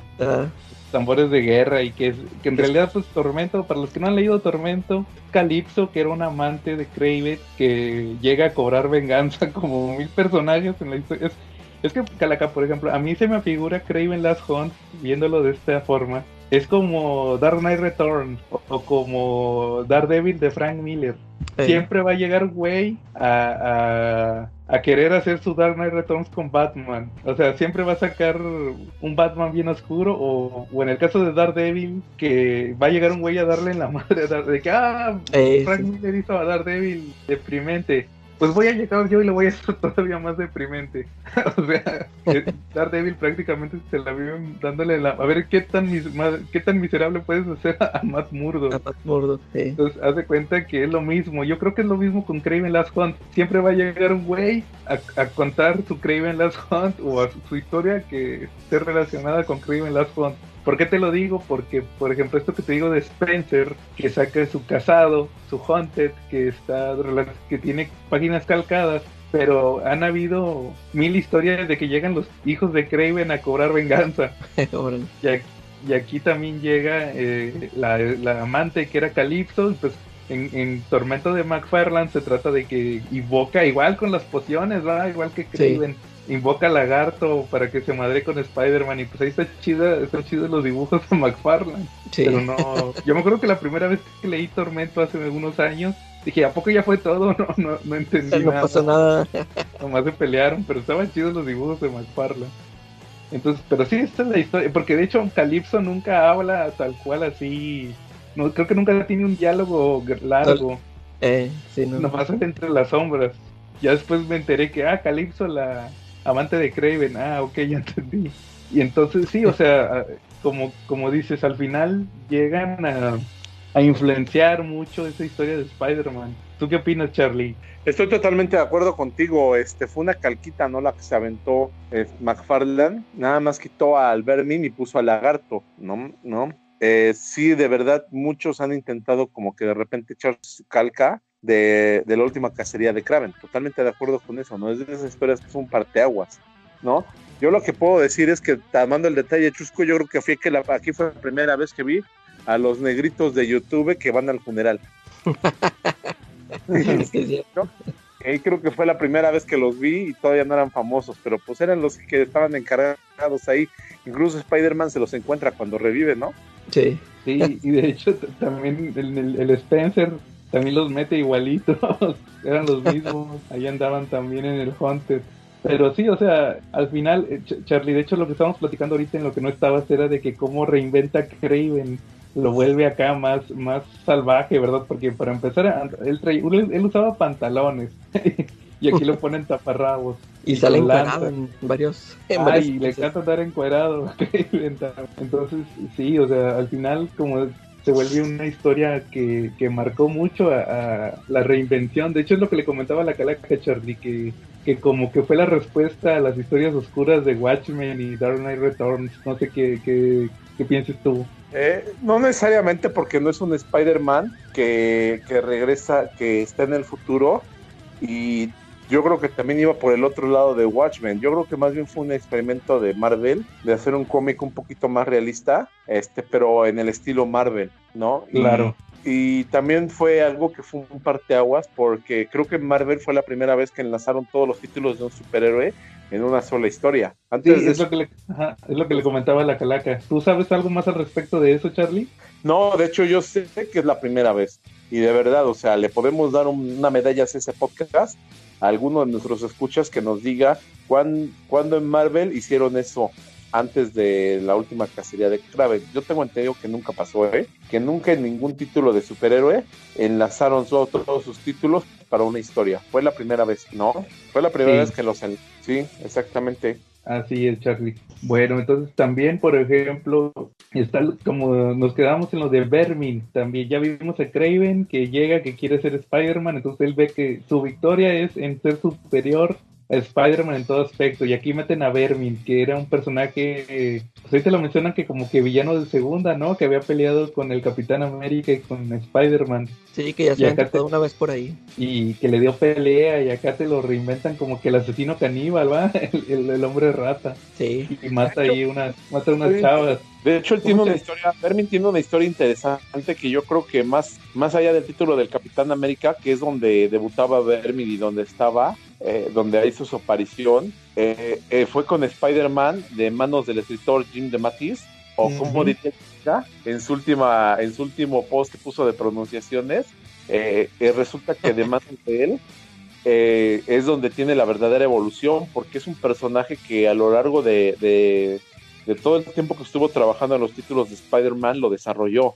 tambores de guerra y que, es, que en realidad pues Tormento, para los que no han leído Tormento, Calypso, que era un amante de Kraven, que llega a cobrar venganza como mil personajes en la historia. Es, es que Calaca, por ejemplo, a mí se me figura Craven Last Hunt, viéndolo de esta forma, es como Dark Knight Return o, o como Daredevil de Frank Miller. Siempre va a llegar güey a, a, a querer hacer su Dark Knight Returns con Batman. O sea, siempre va a sacar un Batman bien oscuro. O, o en el caso de Daredevil, que va a llegar un güey a darle en la madre a Dar- de que, ah, eh, Frank sí. Miller hizo a Daredevil deprimente. Pues voy a llegar yo y le voy a hacer todavía más deprimente. o sea, que Daredevil prácticamente se la viven dándole la... A ver, ¿qué tan, mis- qué tan miserable puedes hacer a, a Matt Murdock? a Matt Murdock, sí. Entonces, haz de cuenta que es lo mismo. Yo creo que es lo mismo con Craven Last Hunt. Siempre va a llegar un güey a, a contar su Craven Last Hunt o a su, su historia que esté relacionada con Craven Last Hunt. ¿Por qué te lo digo? Porque, por ejemplo, esto que te digo de Spencer, que saca su casado, su Haunted, que está que tiene páginas calcadas, pero han habido mil historias de que llegan los hijos de Craven a cobrar venganza. Y aquí, y aquí también llega eh, la, la amante que era Calypso, pues en, en Tormento de McFarland se trata de que invoca, igual con las pociones, ¿va? igual que Craven, invoca a Lagarto para que se madre con Spider-Man, y pues ahí está chida, están chidos los dibujos de McFarland. Sí. Pero no, yo me acuerdo que la primera vez que leí Tormento hace algunos años, dije, ¿a poco ya fue todo? No, no, no entendí no nada. pasó nada. Nomás se pelearon, pero estaban chidos los dibujos de McFarlane. Entonces, pero sí, esta es la historia, porque de hecho Calypso nunca habla tal cual así, no creo que nunca tiene un diálogo largo, Eh, sí, no. nomás entre las sombras. Ya después me enteré que, ah, Calypso, la amante de Craven, ah, ok, ya entendí. Y entonces sí, o sea, como, como dices, al final llegan a, influenciar mucho esa historia de Spider-Man. ¿Tú qué opinas, Charlie? Estoy totalmente de acuerdo contigo. Este fue una calquita, no la que se aventó eh, McFarlane. Nada más quitó al Vermin y puso al lagarto, ¿no? ¿No? Eh, sí, de verdad, muchos han intentado como que de repente echar su calca de, de la última cacería de Kraven. Totalmente de acuerdo con eso, ¿no? Es de esas historias que son parteaguas, ¿no? Yo lo que puedo decir es que, tomando el detalle chusco, yo creo que, fue que la, aquí fue la primera vez que vi a los negritos de YouTube que van al funeral. Sí, sí. Ahí creo que fue la primera vez que los vi y todavía no eran famosos, pero pues eran los que estaban encargados ahí. Incluso Spider-Man se los encuentra cuando revive, ¿no? Sí. Sí, y de hecho también el, el- el Spencer también los mete igualitos, eran los mismos, ahí andaban también en el Haunted. Pero sí, o sea, al final, eh, Ch- Charlie, de hecho lo que estábamos platicando ahorita en lo que no estabas era de que cómo reinventa Craven, lo vuelve acá más, más salvaje, ¿verdad? Porque para empezar, él, traía- él, usaba pantalones y aquí lo ponen taparrabos. Y sale con encuadrado lanza. en varios. En Ay, le cosas. encanta andar encuerado. Entonces, sí, o sea, al final como se vuelve una historia que, que marcó mucho a, la reinvención. De hecho, es lo que le comentaba la calaca Charlie, que, que como que fue la respuesta a las historias oscuras de Watchmen y Dark Knight Returns. No sé qué, qué, qué pienses tú. Eh, no necesariamente porque no es un Spider-Man que, que regresa, que está en el futuro y yo creo que también iba por el otro lado de Watchmen. Yo creo que más bien fue un experimento de Marvel de hacer un cómic un poquito más realista, este, pero en el estilo Marvel, ¿no? Y- Claro. Y también fue algo que fue un parteaguas porque creo que Marvel fue la primera vez que enlazaron todos los títulos de un superhéroe en una sola historia. Sí, Antes de es lo, que le, ajá, es lo que le comentaba a la calaca. ¿Tú sabes algo más al respecto de eso, Charlie? No, de hecho yo sé que es la primera vez. Y de verdad, o sea, le podemos dar un- una medalla a ese podcast a alguno de nuestros escuchas que nos diga cuán- cuándo en Marvel hicieron eso antes de la última cacería de Kraven. Yo tengo entendido que nunca pasó, ¿eh? Que nunca en ningún título de superhéroe enlazaron todo- todos sus títulos para una historia. Fue la primera vez, ¿no? Fue la primera Sí. vez que los... en- Sí, exactamente. Así es, Charlie. Bueno, entonces también, por ejemplo, está como nos quedamos en lo de Vermin. También ya vimos a Craven que llega, que quiere ser Spider-Man. Entonces él ve que su victoria es en ser superior Spider-Man en todo aspecto. Y aquí meten a Vermin, que era un personaje, pues ahí te lo mencionan que como que villano de segunda, ¿no? Que había peleado con el Capitán América y con Spider-Man. Sí, que ya se ha te... una vez por ahí. Y que le dio pelea y acá te lo reinventan como que el asesino caníbal, ¿va? El, hombre rata. Sí. Y mata ahí unas, mata unas chavas. De hecho, él tiene una historia, Vermin tiene una historia interesante que yo creo que más, más allá del título del Capitán América, que es donde debutaba Vermin y donde estaba, eh, donde hizo su aparición, eh, eh, fue con Spider-Man de manos del escritor Jim DeMatteis, o como dice en su última, en su último post que puso de pronunciaciones, resulta que de manos de él es donde tiene la verdadera evolución, porque es un personaje que a lo largo de de todo el tiempo que estuvo trabajando en los títulos de Spider-Man, lo desarrolló.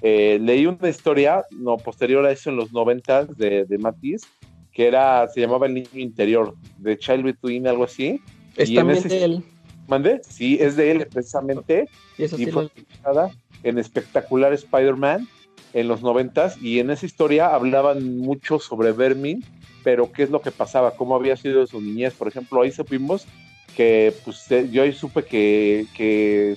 Eh, leí una historia, no, posterior a eso en los 90 de, de Matisse, que era, se llamaba El Niño Interior, de Child Between, algo así. Es y también de él. ¿Mande? Sí, es de él precisamente. Y, y fue publicada en espectacular Spider-Man en los 90 y en esa historia hablaban mucho sobre Vermin, pero qué es lo que pasaba, cómo había sido su niñez. Por ejemplo, ahí supimos que pues eh, yo ahí supe que, que,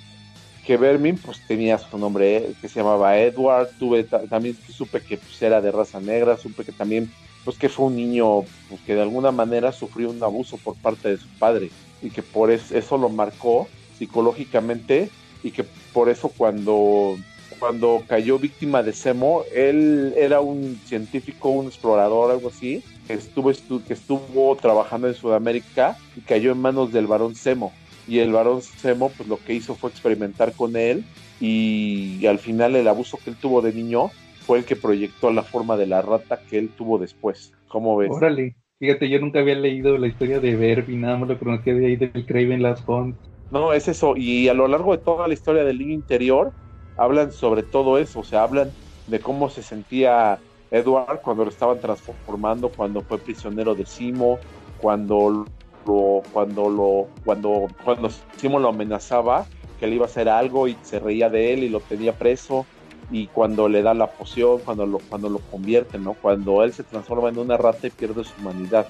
que Vermin pues tenía su nombre eh, que se llamaba Edward, tuve también supe que pues, era de raza negra, supe que también pues que fue un niño pues, que de alguna manera sufrió un abuso por parte de su padre y que por eso, eso lo marcó psicológicamente y que por eso cuando cuando cayó víctima de Semo, él era un científico, un explorador, algo así, que estuvo, que estuvo trabajando en Sudamérica y cayó en manos del varón Semo. Y el varón Semo, pues lo que hizo fue experimentar con él y, al final el abuso que él tuvo de niño fue el que proyectó la forma de la rata que él tuvo después. ¿Cómo ves? Órale, fíjate, yo nunca había leído la historia de Verbi, nada más lo conocía de ahí del Craven Last Hunt. No, es eso, y a lo largo de toda la historia del niño interior, hablan sobre todo eso, o sea, hablan de cómo se sentía Edward cuando lo estaban transformando, cuando fue prisionero de Simo, cuando lo, cuando lo, cuando, cuando Simo lo amenazaba que le iba a hacer algo y se reía de él y lo tenía preso, y cuando le da la poción, cuando lo, cuando lo convierte, ¿no? Cuando él se transforma en una rata y pierde su humanidad.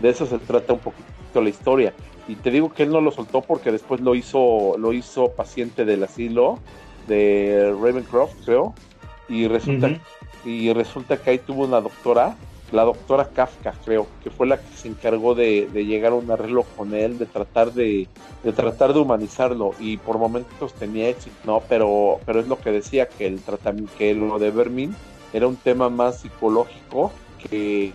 De eso se trata un poquito la historia. Y te digo que él no lo soltó porque después lo hizo, lo hizo paciente del asilo de Ravencroft, creo, y resulta, y resulta que ahí tuvo una doctora, la doctora Kafka, creo, que fue la que se encargó de, llegar a un arreglo con él, de tratar de, de, tratar de humanizarlo, y por momentos tenía éxito, ¿no? Pero, pero es lo que decía, que el tratamiento, que lo de Vermin era un tema más psicológico que,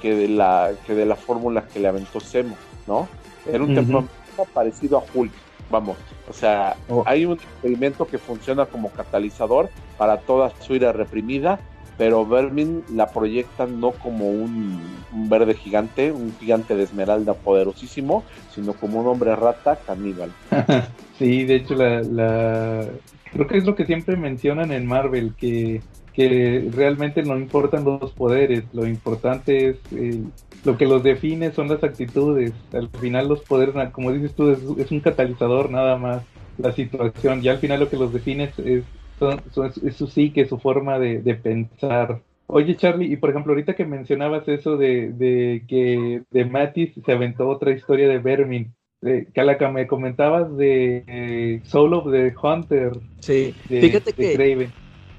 que, de la que de la fórmula que le aventó Semo, ¿no? Era un tema parecido a Hulk, vamos. O sea, oh. hay un experimento que funciona como catalizador para toda su ira reprimida, pero Vermin la proyecta no como un, verde gigante, un gigante de esmeralda poderosísimo, sino como un hombre rata caníbal. sí, de hecho, la, creo que es lo que siempre mencionan en Marvel, que, que realmente no importan los poderes, lo importante es eh, lo que los define son las actitudes. Al final los poderes, como dices tú, es, un catalizador nada más la situación. Y al final lo que los define es, su psique, su forma de, pensar. Oye Charlie, y por ejemplo ahorita que mencionabas eso de, que de Matis se aventó otra historia de Vermin, eh, Calaca, me comentabas de eh, Soul of the Hunter. Sí, fíjate que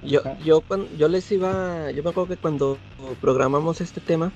yo, yo, yo les iba, yo me acuerdo que cuando programamos este tema,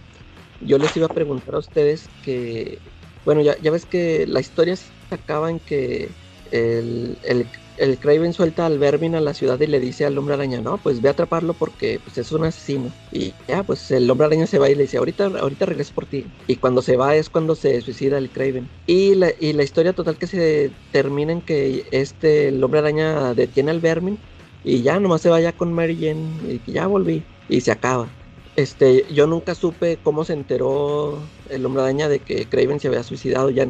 yo les iba a preguntar a ustedes que, bueno, ya, ya ves que la historia se acaba en que el, el, el Craven suelta al Vermin a la ciudad y le dice al hombre araña, no, pues ve a atraparlo porque pues, es un asesino. Y ya, pues el hombre araña se va y le dice, ahorita, ahorita regreso por ti. Y cuando se va es cuando se suicida el Craven. Y la, y la historia total que se termina en que este, hombre araña detiene al Vermin y ya nomás se vaya con Mary Jane y ya volví. Y se acaba. Este, yo nunca supe cómo se enteró el hombre araña de que Craven se había suicidado, ya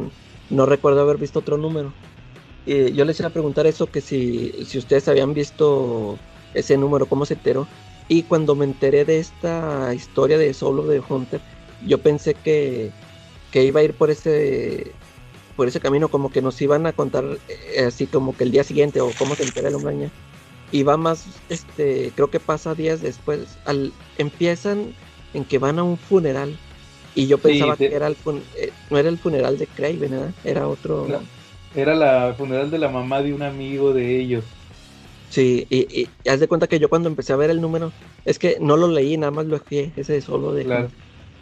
no, recuerdo haber visto otro número. Y yo les iba a preguntar eso, que si, si ustedes habían visto ese número, cómo se enteró. Y cuando me enteré de esta historia de Solo de Hunter, yo pensé que, que iba a ir por ese por ese camino, como que nos iban a contar eh, así como que el día siguiente o cómo se entera el hombre araña y va más, este, creo que pasa días después, al, empiezan en que van a un funeral Y yo pensaba que era el eh, no era el funeral de Craven, ¿verdad? Era otro. era la funeral de la mamá de un amigo de ellos. Sí, y, y, haz de cuenta que yo cuando empecé a ver el número, es que no lo leí, nada más lo dejé, ese solo de...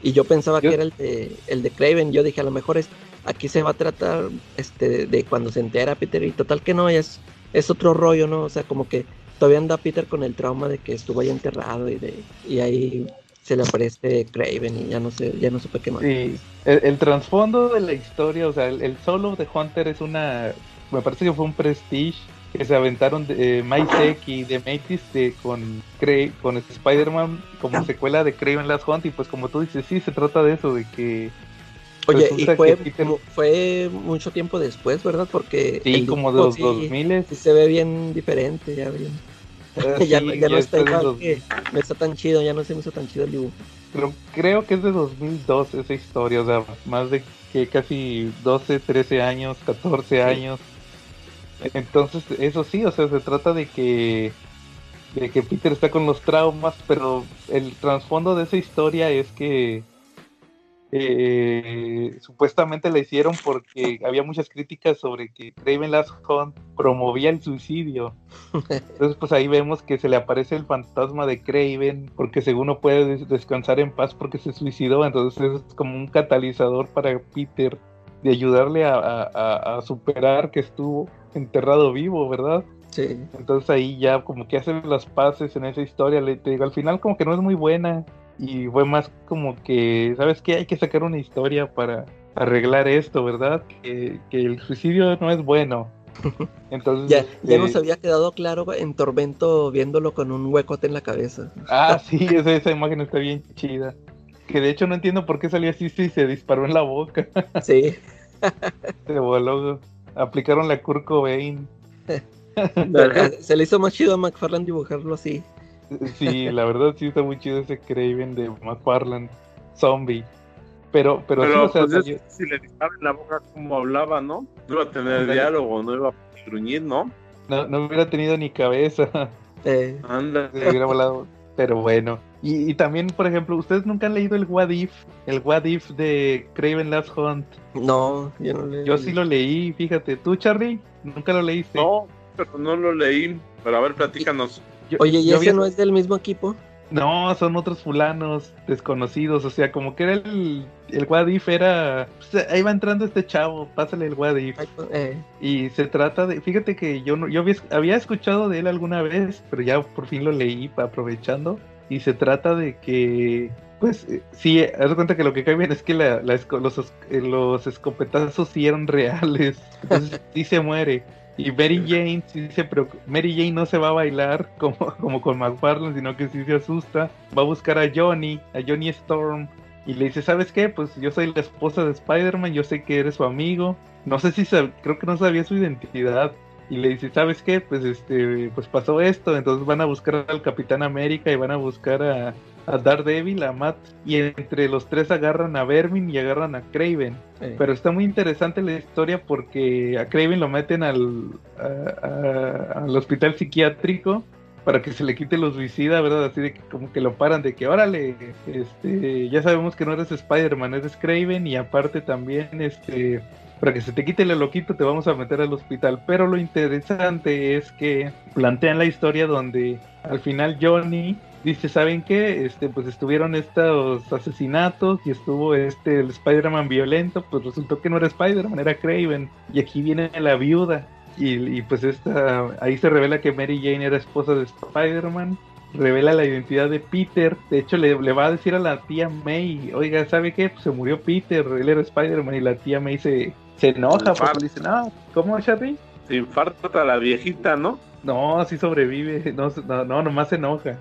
Y yo pensaba que era el de, el de Craven, yo dije, a lo mejor es, aquí se va a tratar este de cuando se entera Peter, y total que no, es, es otro rollo, ¿no? O sea, como que todavía anda Peter con el trauma de que estuvo ahí enterrado y, de, y ahí se le aparece Craven y ya no sé, ya no supe qué más. Sí, el, trasfondo de la historia, o sea, el, el, solo de Hunter es una, me parece que fue un prestige que se aventaron de eh, y de Matis de, con, con Spider-Man como secuela de Craven Last Hunt y pues como tú dices, sí, se trata de eso, de que... Oye, y fue, fue mucho tiempo después, ¿verdad? Porque... Sí, como de los 2000 se ve bien diferente, ya bien. Ya, no está igual que no está tan chido, ya no se me hizo tan chido el dibujo. Pero creo que es de 2002 esa historia, o sea, más de que casi 12, 13 años, 14 años. Entonces, eso sí, o sea, se trata de que de que Peter está con los traumas, pero el trasfondo de esa historia es que eh, supuestamente la hicieron porque había muchas críticas sobre que Craven Last Hunt promovía el suicidio. Entonces, pues ahí vemos que se le aparece el fantasma de Craven porque según no puede descansar en paz porque se suicidó. Entonces es como un catalizador para Peter de ayudarle a superar que estuvo enterrado vivo, ¿verdad? Sí. Entonces ahí ya como que hacen las paces en esa historia, le te digo, al final como que no es muy buena y fue más como que, ¿sabes qué? Hay que sacar una historia para arreglar esto, ¿verdad? Que, el suicidio no es bueno. Entonces, ya, ya nos había quedado claro en Tormento viéndolo con un huecote en la cabeza. Ah, sí, esa, esa imagen está bien chida. Que de hecho no entiendo por qué salió así si se disparó en la boca. Sí. se voló aplicaron la Kurt Cobain. Se le hizo más chido a McFarland dibujarlo así. Sí, la verdad sí está muy chido ese Craven de McFarland, zombie. Pero, pero, sí, o sea, pues si le en la boca como hablaba, ¿no? No iba a tener diálogo, no iba a gruñir, ¿no? ¿no? No hubiera tenido ni cabeza. Eh. Anda. Se hubiera volado. Pero bueno. Y, también, por ejemplo, ¿ustedes nunca han leído el What If? El What If de Craven Last Hunt. No, yo no leí. Yo sí lo leí, fíjate. ¿Tú, Charlie? ¿Nunca lo leíste? No, pero no lo leí. Pero a ver, platícanos. Oye, ¿y ese no es del mismo equipo? No, son otros fulanos desconocidos. O sea, como que era el, el What If era. Pues, ahí va entrando este chavo, pásale el What If. Pues, eh. Y se trata de. Fíjate que yo no, yo había, escuchado de él alguna vez, pero ya por fin lo leí aprovechando. Y se trata de que. Pues eh, sí, haz cuenta que lo que cae bien es que la, los, eh, los escopetazos sí eran reales. Entonces sí se muere. Y Mary Jane dice, pero Mary Jane no se va a bailar como, como con McFarlane, sino que sí se asusta. Va a buscar a Johnny, a Johnny Storm. Y le dice, ¿sabes qué? Pues yo soy la esposa de Spider-Man, yo sé que eres su amigo. No sé si, creo que no sabía su identidad. Y le dice, ¿sabes qué? Pues este, pues pasó esto. Entonces van a buscar al Capitán América y van a buscar a, a Daredevil, a Matt, y entre los tres agarran a Vermin y agarran a Craven. Pero está muy interesante la historia porque a Craven lo meten al, al hospital psiquiátrico para que se le quite los suicida, ¿verdad? Así de que como que lo paran de que, órale, este, ya sabemos que no eres Spider-Man, eres Craven y aparte también, este, para que se te quite el loquito te vamos a meter al hospital. Pero lo interesante es que plantean la historia donde al final Johnny dice, ¿saben qué? Este, pues estuvieron estos asesinatos y estuvo este el Spider-Man violento, pues resultó que no era Spider-Man, era Craven. Y aquí viene la viuda. Y, pues esta, ahí se revela que Mary Jane era esposa de Spider-Man. Revela la identidad de Peter. De hecho, le, va a decir a la tía May, oiga, ¿sabe qué? Pues se murió Peter, él era Spider-Man. Y la tía May se, se enoja porque dice, no, ¿cómo, Charlie? Se infarta la viejita, ¿no? No, sí sobrevive, no, no, no, nomás se enoja.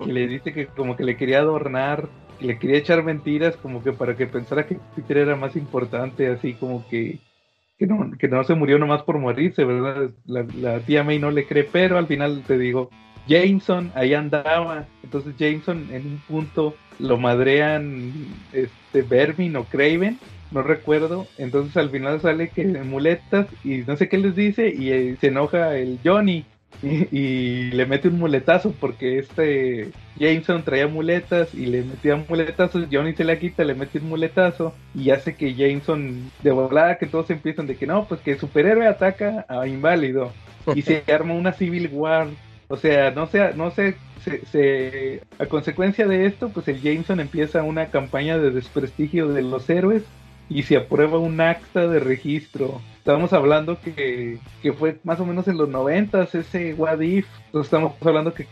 Y le dice que como que le quería adornar, le quería echar mentiras como que para que pensara que Peter era más importante, así como que, que, no, que no se murió nomás por morirse, ¿verdad? La, tía May no le cree, pero al final te digo, Jameson ahí andaba, entonces Jameson en un punto lo madrean este Vermin o Craven, no recuerdo, entonces al final sale que muletas y no sé qué les dice y eh, se enoja el Johnny y, le mete un muletazo porque este Jameson traía muletas y le metía muletazos, Johnny se la quita, le mete un muletazo y hace que Jameson de volada que todos empiezan de que no, pues que el superhéroe ataca a inválido y se arma una civil war, o sea, no sé, no sé se, a consecuencia de esto, pues el Jameson empieza una campaña de desprestigio de los héroes y se aprueba un acta de registro. Estamos hablando que, que fue más o menos en los 90 ese What If. estamos hablando que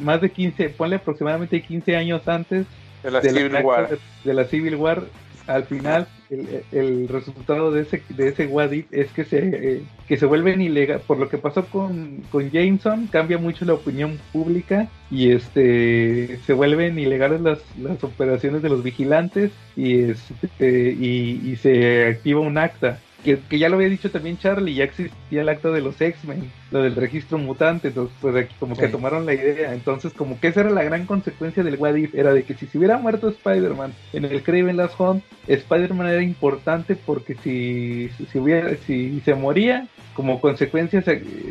más de 15, ponle aproximadamente 15 años antes de la, Civil, War. de la Civil War al final el, resultado de ese de ese Wadif es que se eh, que se vuelven ilegal por lo que pasó con, con Jameson cambia mucho la opinión pública y este se vuelven ilegales las, las operaciones de los vigilantes y este y se activa un acta que, ya lo había dicho también Charlie, ya existía el acto de los X-Men, lo del registro mutante, entonces pues aquí como que tomaron la idea, entonces como que esa era la gran consecuencia del What era de que si se hubiera muerto Spider-Man en el Craven Last Hunt, Spider-Man era importante porque si, si, hubiera, si se moría, como consecuencia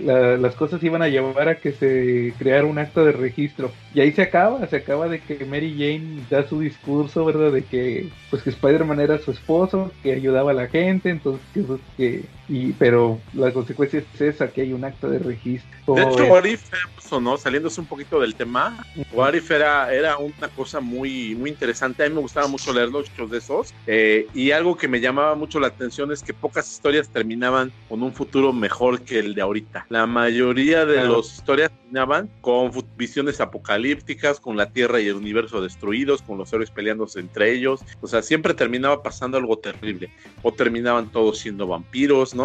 las cosas iban a llevar a que se creara un acto de registro y ahí se acaba, se acaba de que Mary Jane da su discurso, ¿verdad? De que pues que Spider-Man era su esposo, que ayudaba a la gente, entonces que Okay. que y pero la consecuencia es esa que hay un acto de registro. De hecho, What If, ¿no? Saliéndose un poquito del tema, What If era, era una cosa muy, muy interesante. A mí me gustaba mucho leer los hechos de esos. Eh, y algo que me llamaba mucho la atención es que pocas historias terminaban con un futuro mejor que el de ahorita. La mayoría de las historias terminaban con visiones apocalípticas, con la Tierra y el universo destruidos, con los héroes peleándose entre ellos. O sea, siempre terminaba pasando algo terrible. O terminaban todos siendo vampiros, ¿no?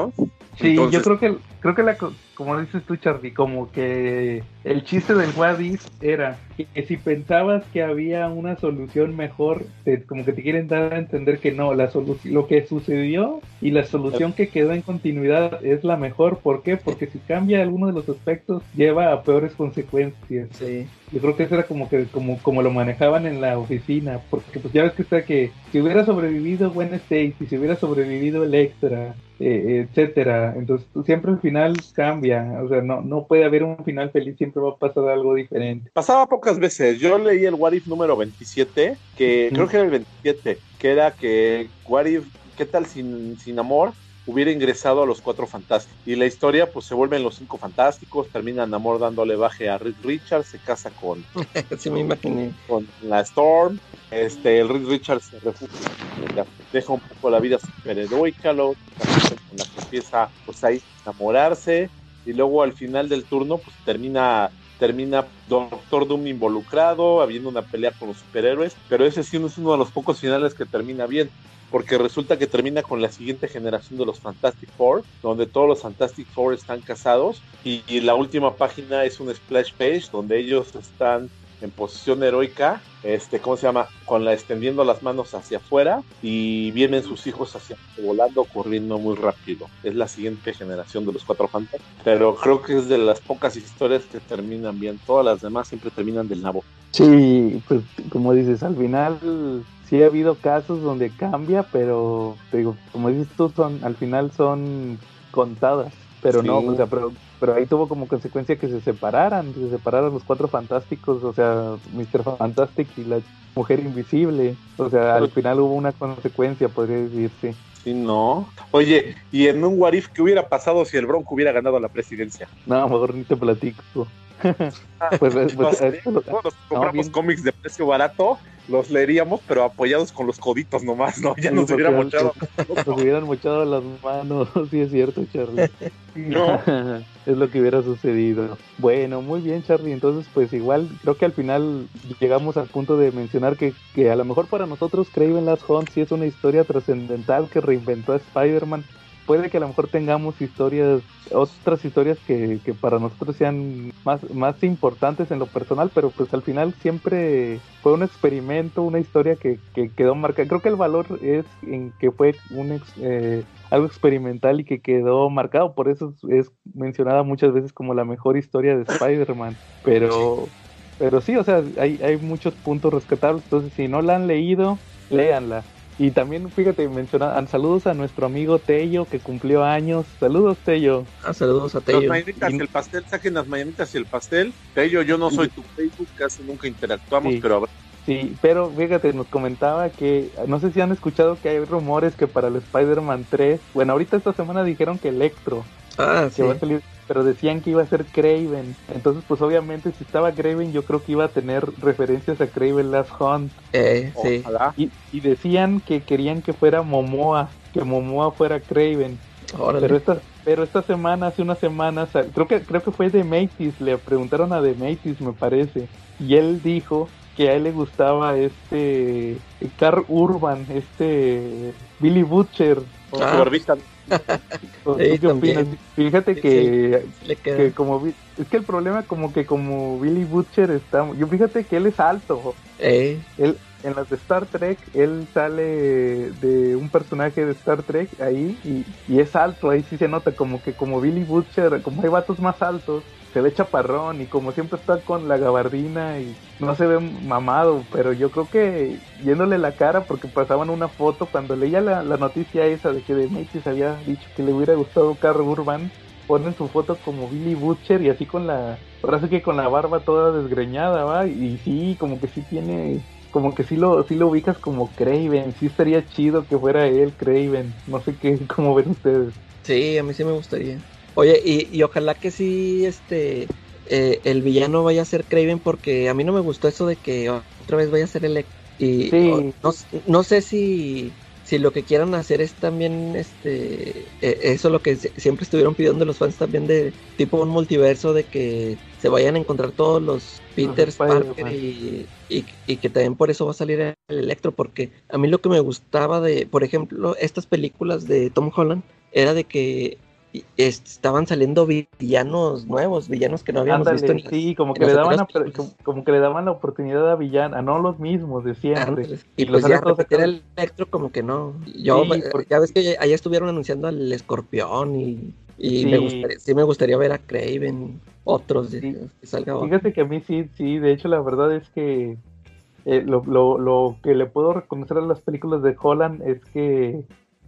Sí, yo creo que creo que la como dices tú, Charlie, como que el chiste del What era que, si pensabas que había una solución mejor, como que te quieren dar a entender que no, la lo que sucedió y la solución que quedó en continuidad es la mejor. ¿Por qué? Porque si cambia alguno de los aspectos, lleva a peores consecuencias. Sí. Yo creo que eso era como que como, como lo manejaban en la oficina, porque pues ya ves que está que si hubiera sobrevivido Stacy, si hubiera sobrevivido Electra, eh, etcétera, entonces siempre el final cambia, o sea, no, no puede haber un final feliz, siempre va a pasar algo diferente. Pasaba pocas veces, yo leí el What If número 27, que creo que era el 27, que era que What If, ¿qué tal sin, sin amor? hubiera ingresado a los cuatro fantásticos. Y la historia, pues se vuelven los cinco fantásticos, termina Namor dándole baje a Reed Richards, se casa con, sí, me imaginé. con la Storm, este, el Reed Richards se refugia, deja un poco la vida superheroica, luego con la que empieza pues ahí a enamorarse, y luego al final del turno, pues termina termina Doctor Doom involucrado, habiendo una pelea con los superhéroes, pero ese sí es uno de los pocos finales que termina bien porque resulta que termina con la siguiente generación de los Fantastic Four, donde todos los Fantastic Four están casados y, la última página es un splash page donde ellos están en posición heroica, este, ¿cómo se llama? Con la extendiendo las manos hacia afuera y vienen sus hijos hacia volando, corriendo muy rápido. Es la siguiente generación de los cuatro fantasmas, pero creo que es de las pocas historias que terminan bien. Todas las demás siempre terminan del nabo. Sí, pues como dices, al final sí ha habido casos donde cambia, pero te digo, como dices tú, son, al final son contadas, pero no, o sea, pero, pero ahí tuvo como consecuencia que se separaran, que se separaran los cuatro fantásticos, o sea, Mr. Fantastic y la mujer invisible, o sea, al final hubo una consecuencia, podría decirse. Sí, no. Oye, ¿y en un What If qué hubiera pasado si el Bronco hubiera ganado la presidencia? No, mejor ni te platico. pues, pues, pues compramos cómics de precio barato los leeríamos, pero apoyados con los coditos nomás, ¿no? Ya nos hubieran mochado. Nos hubieran mochado las manos, sí es cierto, Charlie. No. es lo que hubiera sucedido. Bueno, muy bien, Charlie. Entonces, pues igual, creo que al final llegamos al punto de mencionar que, que a lo mejor para nosotros Craven Last Hunt sí es una historia trascendental que reinventó a Spider-Man puede que a lo mejor tengamos historias, otras historias que, que, para nosotros sean más, más importantes en lo personal, pero pues al final siempre fue un experimento, una historia que, que quedó marcada. Creo que el valor es en que fue un eh, algo experimental y que quedó marcado, por eso es mencionada muchas veces como la mejor historia de Spider-Man, pero... Pero sí, o sea, hay, hay muchos puntos rescatables, entonces si no la han leído, léanla Y también, fíjate, mencionan saludos a nuestro amigo Tello que cumplió años. Saludos, Tello. Ah, saludos a Tello. Las mañanitas y el pastel, saquen las mañanitas y el pastel. Tello, yo no soy tu Facebook, casi nunca interactuamos, pero Sí, pero fíjate, nos comentaba que, no sé si han escuchado que hay rumores que para el Spider-Man 3, bueno, ahorita esta semana dijeron que Electro, ah, sí. Pero decían que iba a ser Craven. Entonces, pues obviamente si estaba Craven, yo creo que iba a tener referencias a Craven Last Hunt. Eh, sí. Y, y, decían que querían que fuera Momoa, que Momoa fuera Craven. Pero esta, pero esta semana, hace unas semanas, creo que creo que fue de Matis, le preguntaron a de Matis, me parece, y él dijo que a él le gustaba este Carl Urban, este Billy Butcher. Ah. ¿Qué opinas? Fíjate que, que, como es que el problema como que como Billy Butcher está, yo fíjate que él es alto. Eh. Él en las de Star Trek él sale de un personaje de Star Trek ahí y, y es alto, ahí sí se nota como que como Billy Butcher, como hay vatos más altos, se ve chaparrón y como siempre está con la gabardina y no se ve mamado, pero yo creo que viéndole la cara porque pasaban una foto cuando leía la, noticia esa de que de Macy's había dicho que le hubiera gustado Carl Urban, ponen su foto como Billy Butcher y así con la, ahora sí que con la barba toda desgreñada, va, y sí, como que sí tiene como que sí lo, sí lo ubicas como Craven, sí estaría chido que fuera él Craven, no sé qué, cómo ven ustedes. Sí, a mí sí me gustaría. Oye, y, ojalá que sí, este, eh, el villano vaya a ser Craven, porque a mí no me gustó eso de que otra vez vaya a ser el... Y no, sé si, si lo que quieran hacer es también, este, eh, eso lo que siempre estuvieron pidiendo los fans también de tipo un multiverso de que se vayan a encontrar todos los Peter Parker y, y, que también por eso va a salir el Electro, porque a mí lo que me gustaba de, por ejemplo, estas películas de Tom Holland era de que estaban saliendo villanos nuevos, villanos que no habíamos visto. sí, como que, le daban como, que le daban la oportunidad a villana, no los mismos de siempre. y, los pues ya repetir el electro como que no. Yo, ya ves que allá estuvieron anunciando al escorpión y, y sí. Me gustaría, sí me gustaría ver a Craven, otros que salga Fíjate que a mí sí, sí, de hecho la verdad es que eh, lo, lo, lo que le puedo reconocer a las películas de Holland es que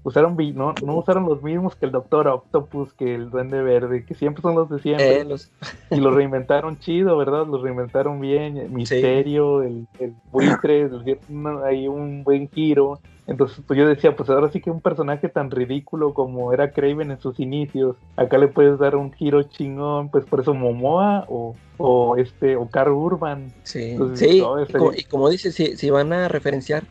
usaron no, no usaron los mismos que el Doctor Octopus, que el Duende Verde, que siempre son los de siempre. Eh, y los reinventaron chido, ¿verdad? Los reinventaron bien. Misterio, el, el buitre, hay un buen giro. Entonces, pues yo decía, pues ahora sí que un personaje tan ridículo como era Craven en sus inicios, acá le puedes dar un giro chingón, pues por eso Momoa o, o este o Carl Urban. Sí, sí. y, como, dices, si, si van a referenciar,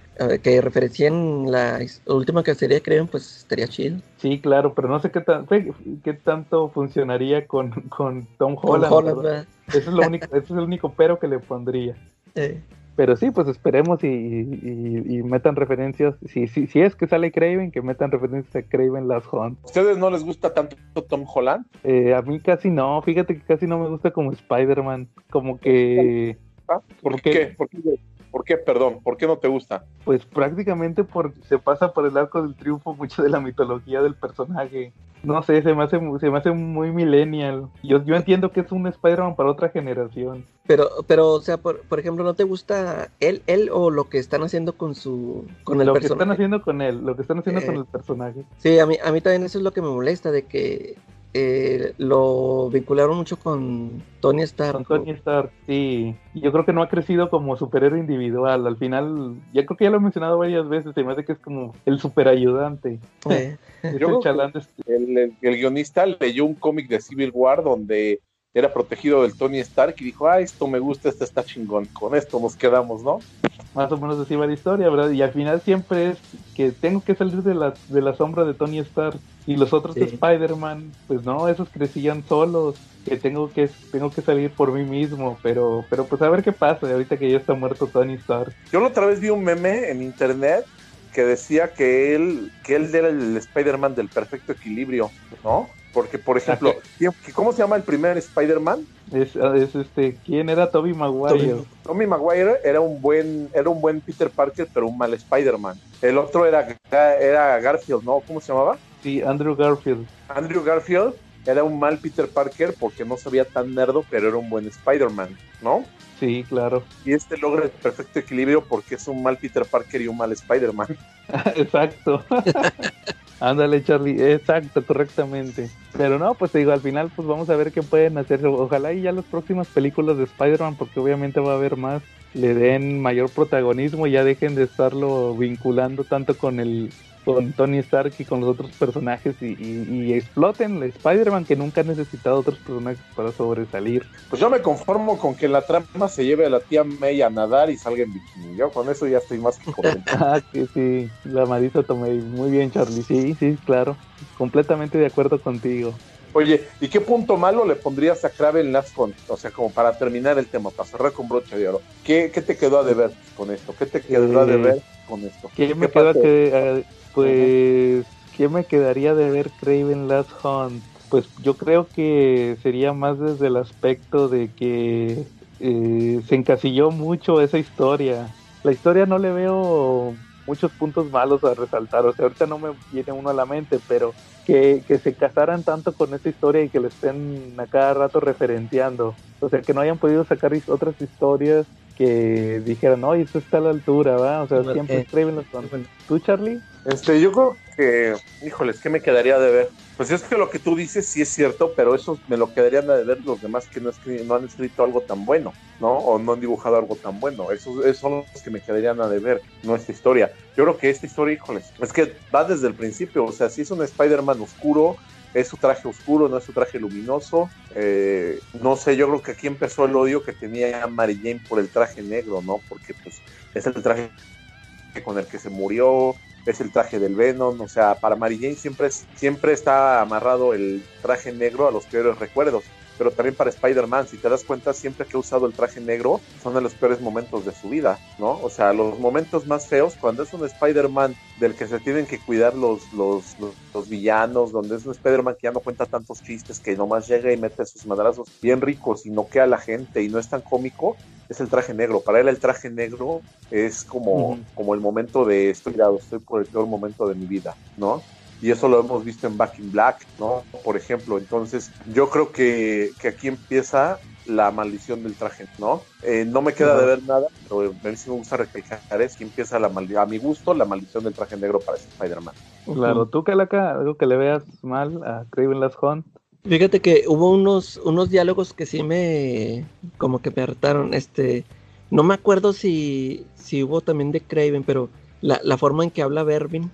que referencien la última que sería Craven, pues estaría chido. Sí, claro, pero no sé qué, tan, qué tanto funcionaría con, con Tom Holland. eso es lo único, ese es el único pero que le pondría. Eh. Pero sí, pues esperemos y, y, metan referencias. Si, si, si es que sale Craven, que metan referencias a Craven Last Hunt. ¿Ustedes no les gusta tanto Tom Holland? Eh, a mí casi no. Fíjate que casi no me gusta como Spider-Man. Como que. ¿Ah? ¿Por, qué? ¿Por qué? ¿Por qué? Perdón, ¿por qué no te gusta? Pues prácticamente porque se pasa por el arco del triunfo mucho de la mitología del personaje. No sé, se me hace, se me hace muy millennial. Yo, yo entiendo que es un Spider-Man para otra generación. Pero, pero, o sea, por, por ejemplo, ¿no te gusta él, él o lo que están haciendo con su, con el lo personaje? Lo que están haciendo con él, lo que están haciendo con eh, el personaje. Sí, a mí, a mí también eso es lo que me molesta, de que eh, lo vincularon mucho con Tony Stark. Con Tony Stark, sí. Yo creo que no ha crecido como superhéroe individual. Al final, ya creo que ya lo he mencionado varias veces, se me hace que es como el superayudante. el, guionista leyó un cómic de Civil War donde era protegido del Tony Stark y dijo, ah, esto me gusta, esto está chingón, con esto nos quedamos, ¿no? Más o menos así va la historia, ¿verdad? Y al final siempre es que tengo que salir de la, de la sombra de Tony Stark. Y los otros de Spider-Man, pues no, esos crecían solos, que tengo que tengo que salir por mí mismo, pero pero pues a ver qué pasa ahorita que ya está muerto Tony Stark. Yo la otra vez vi un meme en internet que decía que él que él era el Spider-Man del perfecto equilibrio, ¿no? Porque, por ejemplo, ¿cómo se llama el primer Spider-Man? Es, este, ¿quién era Tobey Maguire? Tobey Maguire era un buen, era un buen Peter Parker, pero un mal Spider-Man. El otro era, era Garfield, ¿no? ¿Cómo se llamaba? Sí, Andrew Garfield. Andrew Garfield era un mal Peter Parker porque no sabía tan nerdo, pero era un buen Spider-Man, ¿no? Sí, claro. Y este logra el perfecto equilibrio porque es un mal Peter Parker y un mal Spider-Man. Exacto. Ándale, Charlie, exacto, correctamente. Pero no, pues te digo, al final, pues vamos a ver qué pueden hacer. Ojalá y ya las próximas películas de Spider-Man, porque obviamente va a haber más, le den mayor protagonismo y ya dejen de estarlo vinculando tanto con el con Tony Stark y con los otros personajes y, y, exploten Spider-Man que nunca ha necesitado otros personajes para sobresalir. Pues yo me conformo con que la trama se lleve a la tía May a nadar y salga en bikini. Yo con eso ya estoy más que contento. ah, que sí, la Marisa Tomei. Muy bien, Charlie. Sí, sí, claro. Completamente de acuerdo contigo. Oye, ¿y qué punto malo le pondrías a Kraven Last con, o sea, como para terminar el tema, para cerrar con brocha de oro? ¿Qué, qué te quedó a deber con esto? ¿Qué te quedó a eh, deber con esto? ¿Qué, me quedó que, pues, ¿qué me quedaría de ver Craven Last Hunt? Pues yo creo que sería más desde el aspecto de que eh, se encasilló mucho esa historia. La historia no le veo muchos puntos malos a resaltar, o sea, ahorita no me viene uno a la mente, pero que, que se casaran tanto con esa historia y que le estén a cada rato referenciando, o sea, que no hayan podido sacar otras historias que dijeran, no, eso está a la altura, ¿va? O sea, siempre escriben los ¿Tú, Charlie? Este, yo creo que, híjoles, ¿qué me quedaría de ver? Pues es que lo que tú dices sí es cierto, pero eso me lo quedarían de ver los demás que no, no han escrito algo tan bueno, ¿no? O no han dibujado algo tan bueno. Esos, esos son los que me quedarían a deber, no esta historia. Yo creo que esta historia, híjoles, es que va desde el principio, o sea, si es un Spider-Man oscuro, es su traje oscuro, no es su traje luminoso. Eh, no sé, yo creo que aquí empezó el odio que tenía Mary Jane por el traje negro, ¿no? Porque pues es el traje con el que se murió, es el traje del Venom, o sea, para Mary Jane siempre, siempre está amarrado el traje negro a los peores recuerdos pero también para Spider-Man, si te das cuenta, siempre que ha usado el traje negro son de los peores momentos de su vida, ¿no? O sea, los momentos más feos, cuando es un Spider-Man del que se tienen que cuidar los, los, los, villanos, donde es un Spider-Man que ya no cuenta tantos chistes, que nomás llega y mete sus madrazos bien ricos y no queda la gente y no es tan cómico, es el traje negro. Para él el traje negro es como, como el momento de estoy dado, estoy por el peor momento de mi vida, ¿no? Y eso lo hemos visto en Back in Black, ¿no? Por ejemplo, entonces yo creo que, que aquí empieza la maldición del traje, ¿no? Eh, no me queda de ver nada, pero a mí sí me gusta recalcar es que empieza la maldición, a mi gusto, la maldición del traje negro para Spider-Man. Claro, tú, Calaca, algo que le veas mal a Craven Last Hunt. Fíjate que hubo unos, unos diálogos que sí me, como que me hartaron, este, no me acuerdo si, si hubo también de Craven, pero la, la forma en que habla Bervin,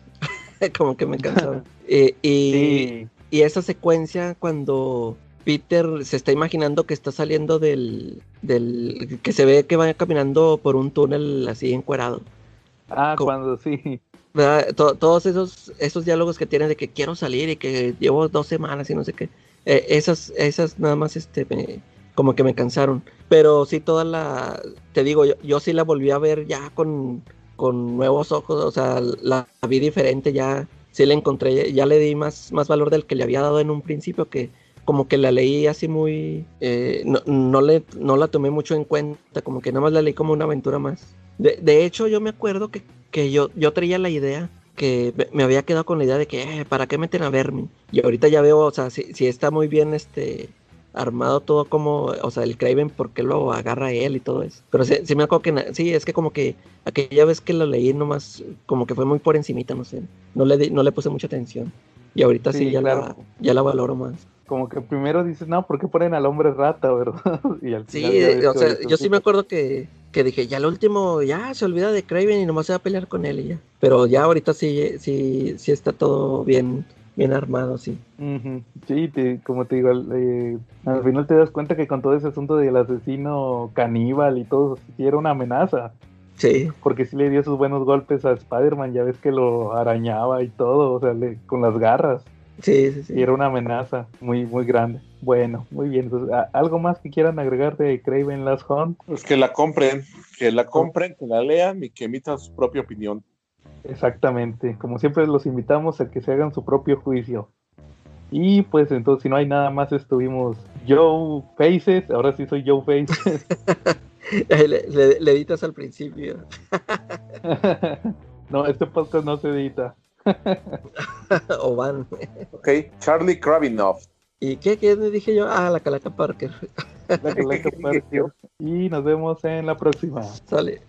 como que me cansaba. Eh, y, y, esa secuencia cuando Peter se está imaginando que está saliendo del, del que se ve que va caminando por un túnel así encuerado. Ah, cuando sí. todos esos, esos diálogos que tienen de que quiero salir y que llevo dos semanas y no sé qué. Eh, esas, esas nada más este como que me cansaron. Pero sí toda la, te digo, yo, yo sí la volví a ver ya con, con nuevos ojos, o sea, la vi diferente, ya sí le encontré, ya le di más, más valor del que le había dado en un principio, que como que la leí así muy, eh, no, no, le, no la tomé mucho en cuenta, como que nada más la leí como una aventura más. De, de hecho, yo me acuerdo que, que yo, yo traía la idea, que me había quedado con la idea de que, eh, ¿para qué meten a Vermin? Y ahorita ya veo, o sea, si, si está muy bien este armado todo como, o sea, el Craven, porque lo agarra él y todo eso? Pero sí, me acuerdo que, sí, es que como que aquella vez que lo leí nomás, como que fue muy por encimita, no sé, no le, no le puse mucha atención. Y ahorita sí, ya, la, ya la valoro más. Como que primero dices, no, ¿por qué ponen al hombre rata, verdad? y al sí, o sea, yo sí me acuerdo que, que dije, ya el último, ya se olvida de Craven y nomás se va a pelear con él y ya. Pero ya ahorita sí, sí, sí está todo bien bien armado, sí. Sí, como te digo, eh, al final te das cuenta que con todo ese asunto del asesino caníbal y todo, sí era una amenaza. Sí. Porque sí le dio sus buenos golpes a Spider-Man, ya ves que lo arañaba y todo, o sea, con las garras. Sí, sí, sí. Y era una amenaza muy, muy grande. Bueno, muy bien. ¿Algo más que quieran agregar de Craven Last Hunt? Pues que la compren, que la compren, que la lean y que emitan su propia opinión. Exactamente, como siempre los invitamos a que se hagan su propio juicio. Y pues entonces si no hay nada más estuvimos Joe Faces, ahora sí soy Joe Faces. le, editas al principio. no, este podcast no se edita. o van. ok, Charlie Kravinoff. ¿Y qué, qué dije yo? Ah, la Calaca Parker. La Calaca Parker. Y nos vemos en la próxima. Sale.